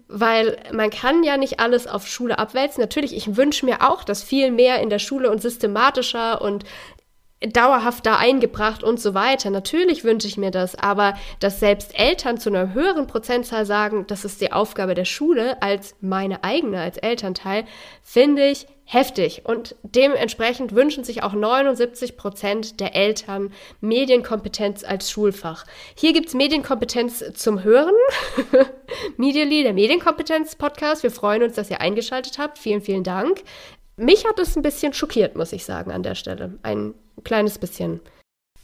Weil man kann ja nicht alles auf Schule abwälzen. Natürlich, ich wünsche mir auch, dass viel mehr in der Schule und systematischer und dauerhaft da eingebracht und so weiter. Natürlich wünsche ich mir das, aber dass selbst Eltern zu einer höheren Prozentzahl sagen, das ist die Aufgabe der Schule als meine eigene, als Elternteil, finde ich heftig. Und dementsprechend wünschen sich auch 79 Prozent der Eltern Medienkompetenz als Schulfach. Hier gibt es Medienkompetenz zum Hören. *laughs* Medially, der Medienkompetenz-Podcast. Wir freuen uns, dass ihr eingeschaltet habt. Vielen, vielen Dank. Mich hat es ein bisschen schockiert, muss ich sagen, an der Stelle. Ein kleines bisschen.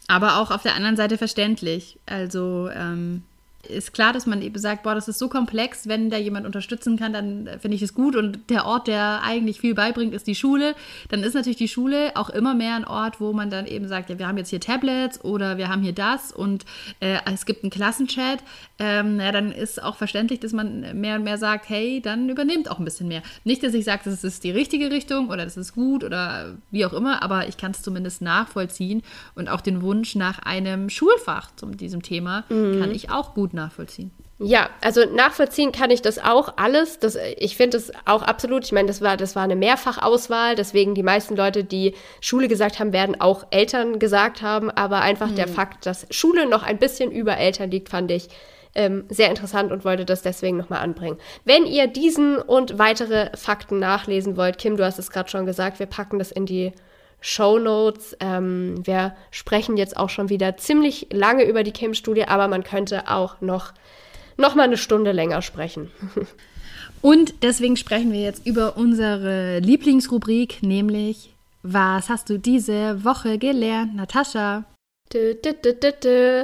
Aber auch auf der anderen Seite verständlich. Also ähm, ist klar, dass man eben sagt, boah, das ist so komplex, wenn da jemand unterstützen kann, dann finde ich es gut. Und der Ort, der eigentlich viel beibringt, ist die Schule. Dann ist natürlich die Schule auch immer mehr ein Ort, wo man dann eben sagt, ja, wir haben jetzt hier Tablets oder wir haben hier das und äh, es gibt einen Klassenchat. Ähm, ja, dann ist auch verständlich, dass man mehr und mehr sagt, hey, dann übernimmt auch ein bisschen mehr. Nicht, dass ich sage, das ist die richtige Richtung oder das ist gut oder wie auch immer, aber ich kann es zumindest nachvollziehen und auch den Wunsch nach einem Schulfach zu diesem Thema mhm. kann ich auch gut nachvollziehen. Ja, also nachvollziehen kann ich das auch alles. Das, ich finde es auch absolut, ich meine, das war, das war eine Mehrfachauswahl, deswegen die meisten Leute, die Schule gesagt haben, werden auch Eltern gesagt haben. Aber einfach hm. der Fakt, dass Schule noch ein bisschen über Eltern liegt, fand ich ähm, sehr interessant und wollte das deswegen nochmal anbringen. Wenn ihr diesen und weitere Fakten nachlesen wollt, Kim, du hast es gerade schon gesagt, wir packen das in die Show Notes. Ähm, wir sprechen jetzt auch schon wieder ziemlich lange über die Kim-Studie, aber man könnte auch noch, noch mal eine Stunde länger sprechen. *laughs* Und deswegen sprechen wir jetzt über unsere Lieblingsrubrik, nämlich Was hast du diese Woche gelernt, Natascha? Dö, dö, dö,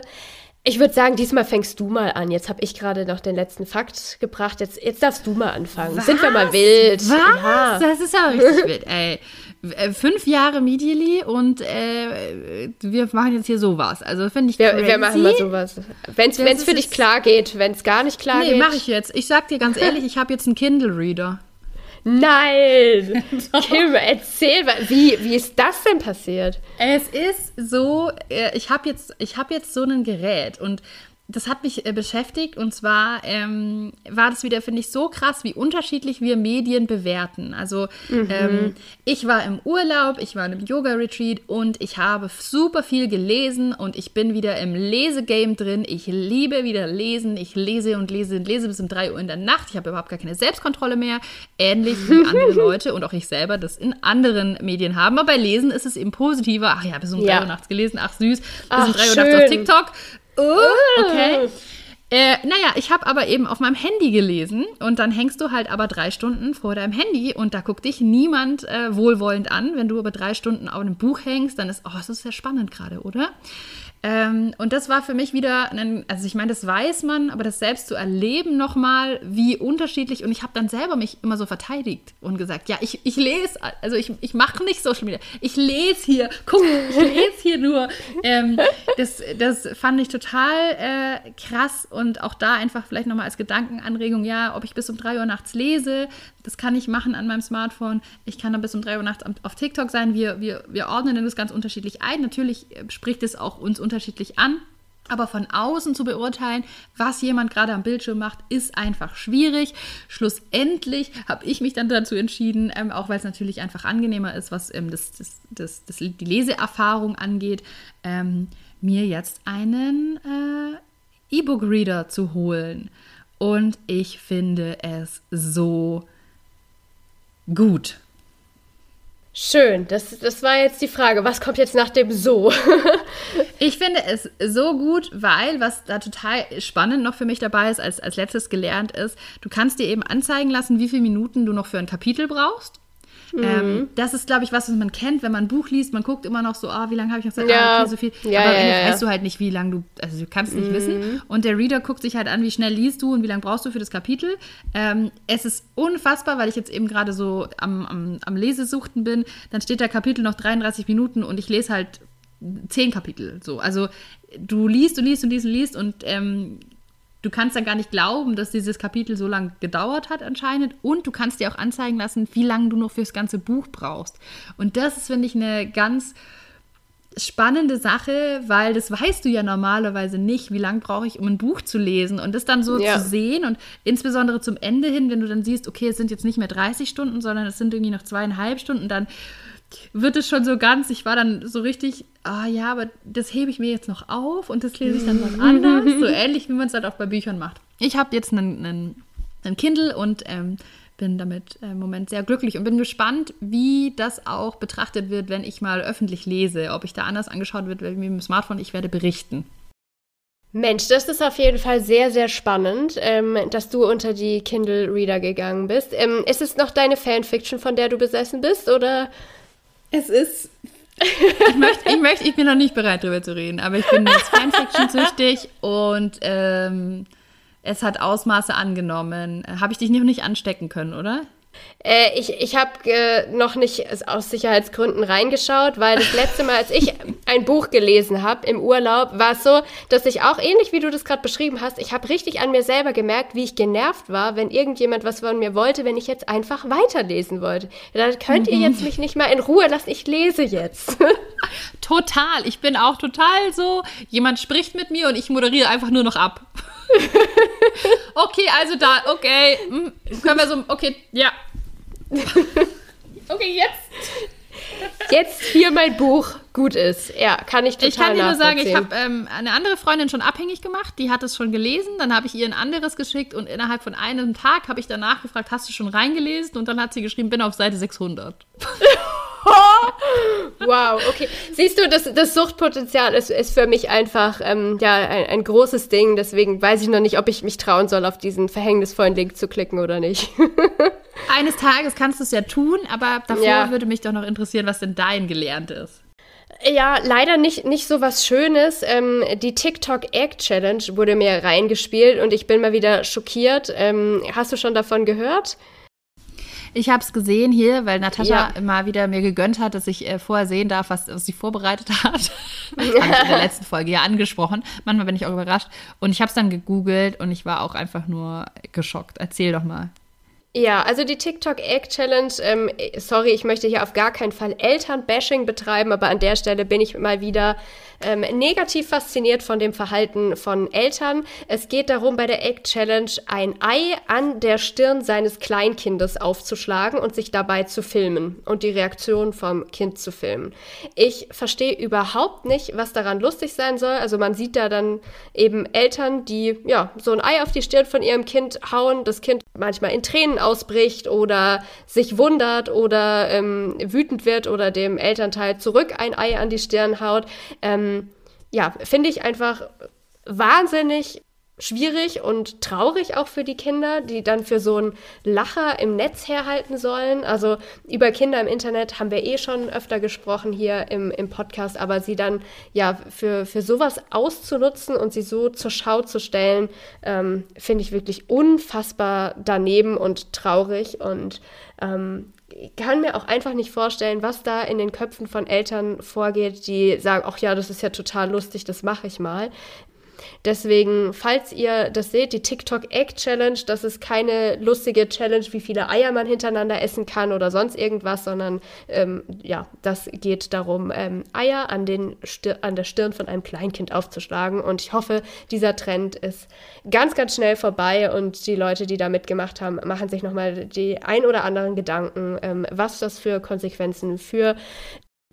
ich würde sagen, diesmal fängst du mal an. Jetzt habe ich gerade noch den letzten Fakt gebracht. Jetzt, jetzt darfst du mal anfangen. Was? Sind wir mal wild? Was? Ja. Das ist aber richtig wild, ey. Äh, fünf Jahre Medially und äh, wir machen jetzt hier sowas. Also finde ich wir, crazy. wir machen mal sowas. Wenn es für dich klar geht, wenn es gar nicht klar nee, geht. Nee, mache ich jetzt. Ich sag dir ganz *laughs* ehrlich, ich habe jetzt einen Kindle-Reader. Nein! *laughs* Kim, erzähl, wie, wie ist das denn passiert? Es ist so, äh, ich habe jetzt, hab jetzt so ein Gerät und das hat mich äh, beschäftigt und zwar ähm, war das wieder, finde ich, so krass, wie unterschiedlich wir Medien bewerten. Also mhm. ähm, ich war im Urlaub, ich war in einem Yoga-Retreat und ich habe super viel gelesen und ich bin wieder im Lesegame drin. Ich liebe wieder lesen. Ich lese und lese und lese bis um 3 Uhr in der Nacht. Ich habe überhaupt gar keine Selbstkontrolle mehr. Ähnlich wie andere *laughs* Leute und auch ich selber das in anderen Medien haben. Aber bei Lesen ist es eben positiver. Ach ja, bis um 3 ja. Uhr nachts gelesen. Ach süß. Bis ach, um 3 Uhr nachts auf TikTok. Oh, okay. Äh, naja, ich habe aber eben auf meinem Handy gelesen und dann hängst du halt aber drei Stunden vor deinem Handy und da guckt dich niemand äh, wohlwollend an. Wenn du aber drei Stunden auf einem Buch hängst, dann ist, oh, das ist sehr spannend gerade, oder? Ähm, und das war für mich wieder, ein, also ich meine, das weiß man, aber das selbst zu erleben nochmal, wie unterschiedlich. Und ich habe dann selber mich immer so verteidigt und gesagt, ja, ich, ich lese, also ich, ich mache nicht Social Media, ich lese hier, guck, ich lese hier nur. Ähm, das, das fand ich total äh, krass und auch da einfach vielleicht nochmal als Gedankenanregung, ja, ob ich bis um drei Uhr nachts lese, das kann ich machen an meinem Smartphone. Ich kann dann bis um drei Uhr nachts auf TikTok sein. Wir, wir, wir ordnen das ganz unterschiedlich ein. Natürlich äh, spricht es auch uns unterschiedlich an. Aber von außen zu beurteilen, was jemand gerade am Bildschirm macht, ist einfach schwierig. Schlussendlich habe ich mich dann dazu entschieden, ähm, auch weil es natürlich einfach angenehmer ist, was ähm, das, das, das, das, die Leseerfahrung angeht, ähm, mir jetzt einen äh, E-Book-Reader zu holen. Und ich finde es so gut. Schön, das, das war jetzt die Frage. Was kommt jetzt nach dem So? *laughs* ich finde es so gut, weil was da total spannend noch für mich dabei ist, als, als letztes gelernt ist, du kannst dir eben anzeigen lassen, wie viele Minuten du noch für ein Kapitel brauchst. Mhm. Ähm, das ist, glaube ich, was, was man kennt, wenn man ein Buch liest. Man guckt immer noch so, ah, wie lange habe ich noch Zeit? Ja. Ah, okay, so viel. Ja, Aber ja, ja, weißt du halt nicht, wie lange du, also du kannst nicht mhm. wissen. Und der Reader guckt sich halt an, wie schnell liest du und wie lange brauchst du für das Kapitel. Ähm, es ist unfassbar, weil ich jetzt eben gerade so am, am, am Lesesuchten bin. Dann steht der Kapitel noch 33 Minuten und ich lese halt zehn Kapitel. So, also du liest und liest und liest und liest und ähm, du kannst dann gar nicht glauben, dass dieses Kapitel so lange gedauert hat anscheinend. Und du kannst dir auch anzeigen lassen, wie lange du noch fürs ganze Buch brauchst. Und das ist, finde ich, eine ganz spannende Sache, weil das weißt du ja normalerweise nicht, wie lange brauche ich, um ein Buch zu lesen. Und das dann so ja. zu sehen und insbesondere zum Ende hin, wenn du dann siehst, okay, es sind jetzt nicht mehr 30 Stunden, sondern es sind irgendwie noch zweieinhalb Stunden, dann wird es schon so ganz, ich war dann so richtig, ah ja, aber das hebe ich mir jetzt noch auf und das lese ich dann was anders, so *laughs* ähnlich wie man es halt auch bei Büchern macht. Ich habe jetzt einen, einen, einen, Kindle und ähm, bin damit im Moment sehr glücklich und bin gespannt, wie das auch betrachtet wird, wenn ich mal öffentlich lese, ob ich da anders angeschaut wird wie mit dem Smartphone. Ich werde berichten. Mensch, das ist auf jeden Fall sehr, sehr spannend, ähm, dass du unter die Kindle Reader gegangen bist. Ähm, ist es noch deine Fanfiction, von der du besessen bist, oder? Es ist. ich, möchte, ich, möchte, ich bin noch nicht bereit, darüber zu reden, aber ich bin jetzt Fanfiction-süchtig *laughs* und ähm, es hat Ausmaße angenommen. Habe ich dich noch nicht anstecken können, oder? Äh, ich ich habe äh, noch nicht aus Sicherheitsgründen reingeschaut, weil das letzte Mal, als ich *laughs* ein Buch gelesen habe im Urlaub, war es so, dass ich auch ähnlich wie du das gerade beschrieben hast, ich habe richtig an mir selber gemerkt, wie ich genervt war, wenn irgendjemand was von mir wollte, wenn ich jetzt einfach weiterlesen wollte. Da könnt ihr jetzt mhm. mich nicht mal in Ruhe lassen, ich lese jetzt. *laughs* total, ich bin auch total so, jemand spricht mit mir und ich moderiere einfach nur noch ab. *laughs* okay, also da, okay, hm, können wir so, okay, ja, *laughs* okay, jetzt. Jetzt hier mein Buch gut ist. Ja, kann ich total Ich kann dir nur sagen, ich habe ähm, eine andere Freundin schon abhängig gemacht, die hat es schon gelesen, dann habe ich ihr ein anderes geschickt und innerhalb von einem Tag habe ich danach gefragt, hast du schon reingelesen? Und dann hat sie geschrieben, bin auf Seite 600. *laughs* wow, okay. Siehst du, das, das Suchtpotenzial ist, ist für mich einfach ähm, ja, ein, ein, großes Ding. Deswegen weiß ich noch nicht, ob ich mich trauen soll, auf diesen verhängnisvollen Link zu klicken oder nicht. *laughs* Eines Tages kannst du es ja tun, aber davor ja. würde mich doch noch interessieren, was denn dein gelernt ist. Ja, leider nicht, nicht so was Schönes. Ähm, die TikTok Egg Challenge wurde mir reingespielt und ich bin mal wieder schockiert. Ähm, hast du schon davon gehört? Ich habe es gesehen hier, weil Natascha ja. mal wieder mir gegönnt hat, dass ich äh, vorher sehen darf, was, was sie vorbereitet hat. *laughs* das habe ich in der letzten Folge ja angesprochen. Manchmal bin ich auch überrascht. Und ich habe es dann gegoogelt und ich war auch einfach nur geschockt. Erzähl doch mal. Ja, also die TikTok Egg Challenge, ähm, sorry, ich möchte hier auf gar keinen Fall Elternbashing betreiben, aber an der Stelle bin ich mal wieder ähm, negativ fasziniert von dem Verhalten von Eltern. Es geht darum, bei der Egg Challenge ein Ei an der Stirn seines Kleinkindes aufzuschlagen und sich dabei zu filmen und die Reaktion vom Kind zu filmen. Ich verstehe überhaupt nicht, was daran lustig sein soll. Also man sieht da dann eben Eltern, die ja so ein Ei auf die Stirn von ihrem Kind hauen, das Kind manchmal in Tränen ausbricht oder sich wundert oder ähm, wütend wird oder dem Elternteil zurück ein Ei an die Stirn haut. Ähm, ja, finde ich einfach wahnsinnig schwierig und traurig auch für die Kinder, die dann für so einen Lacher im Netz herhalten sollen. Also über Kinder im Internet haben wir eh schon öfter gesprochen hier im, im Podcast, aber sie dann ja für, für sowas auszunutzen und sie so zur Schau zu stellen, ähm, finde ich wirklich unfassbar daneben und traurig und ähm, kann mir auch einfach nicht vorstellen, was da in den Köpfen von Eltern vorgeht, die sagen, ach ja, das ist ja total lustig, das mache ich mal. Deswegen, falls ihr das seht, die TikTok Egg Challenge, das ist keine lustige Challenge, wie viele Eier man hintereinander essen kann oder sonst irgendwas, sondern ähm, ja, das geht darum, ähm, Eier an, den an der Stirn von einem Kleinkind aufzuschlagen. Und ich hoffe, dieser Trend ist ganz, ganz schnell vorbei und die Leute, die da mitgemacht haben, machen sich nochmal die ein oder anderen Gedanken, ähm, was das für Konsequenzen für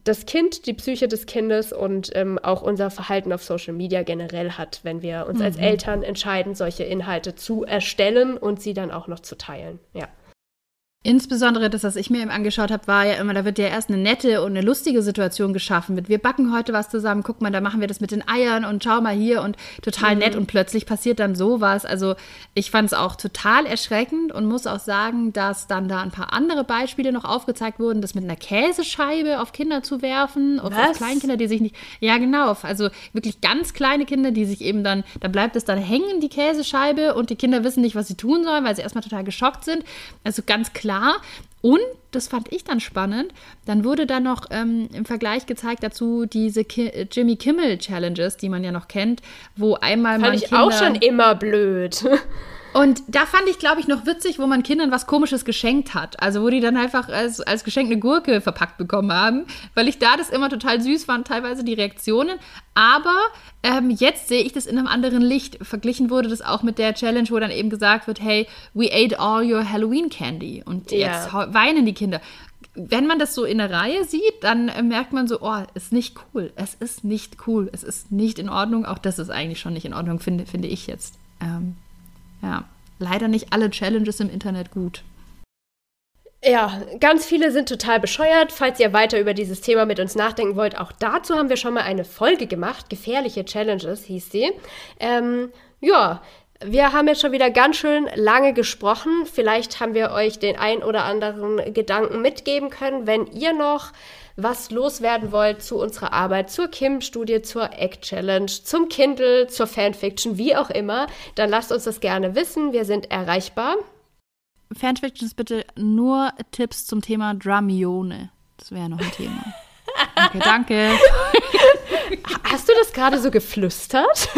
das Kind, die Psyche des Kindes und ähm, auch unser Verhalten auf Social Media generell hat, wenn wir uns mhm. als Eltern entscheiden, solche Inhalte zu erstellen und sie dann auch noch zu teilen. Ja. Insbesondere das, was ich mir eben angeschaut habe, war ja immer, da wird ja erst eine nette und eine lustige Situation geschaffen mit, wir backen heute was zusammen, guck mal, da machen wir das mit den Eiern und schau mal hier und total mhm. nett und plötzlich passiert dann sowas. Also ich fand es auch total erschreckend und muss auch sagen, dass dann da ein paar andere Beispiele noch aufgezeigt wurden, das mit einer Käsescheibe auf Kinder zu werfen, auf, auf Kleinkinder, die sich nicht, ja genau, also wirklich ganz kleine Kinder, die sich eben dann, da bleibt es dann hängen, die Käsescheibe und die Kinder wissen nicht, was sie tun sollen, weil sie erstmal total geschockt sind. Also ganz klar klar. Und, das fand ich dann spannend, dann wurde da noch ähm, im Vergleich gezeigt dazu diese Ki Jimmy Kimmel Challenges, die man ja noch kennt, wo einmal fand man ich Kinder auch schon immer blöd. *laughs* Und da fand ich, glaube ich, noch witzig, wo man Kindern was Komisches geschenkt hat. Also wo die dann einfach als, als Geschenk eine Gurke verpackt bekommen haben, weil ich da das immer total süß fand, teilweise die Reaktionen. Aber ähm, jetzt sehe ich das in einem anderen Licht. Verglichen wurde das auch mit der Challenge, wo dann eben gesagt wird, hey, we ate all your Halloween candy. Und jetzt weinen die Kinder wenn man das so in der Reihe sieht, dann äh, merkt man so, oh, ist nicht cool. Es ist nicht cool. Es ist nicht in Ordnung. Auch das ist eigentlich schon nicht in Ordnung, finde, finde ich jetzt. Ähm, ja, leider nicht alle Challenges im Internet gut. Ja, ganz viele sind total bescheuert. Falls ihr weiter über dieses Thema mit uns nachdenken wollt, auch dazu haben wir schon mal eine Folge gemacht. Gefährliche Challenges hieß sie. Ähm, ja, wir haben jetzt schon wieder ganz schön lange gesprochen. Vielleicht haben wir euch den ein oder anderen Gedanken mitgeben können. Wenn ihr noch was loswerden wollt zu unserer Arbeit, zur Kim-Studie, zur Egg-Challenge, zum Kindle, zur Fanfiction, wie auch immer, dann lasst uns das gerne wissen. Wir sind erreichbar. Fanfictions bitte nur Tipps zum Thema Dramione. Das wäre noch ein Thema. Danke, danke. *laughs* Hast du das gerade so geflüstert?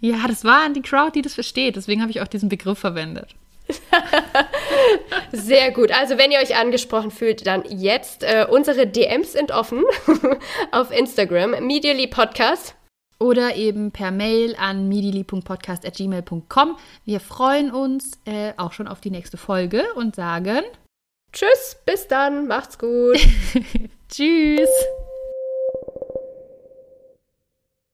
Ja, das war an die Crowd, die das versteht. Deswegen habe ich auch diesen Begriff verwendet. *laughs* Sehr gut. Also wenn ihr euch angesprochen fühlt, dann jetzt. Äh, unsere DMs sind offen *laughs* auf Instagram, Medially Podcast. Oder eben per Mail an medially.podcast.gmail.com. Wir freuen uns äh, auch schon auf die nächste Folge und sagen Tschüss, bis dann, macht's gut. *laughs* Tschüss.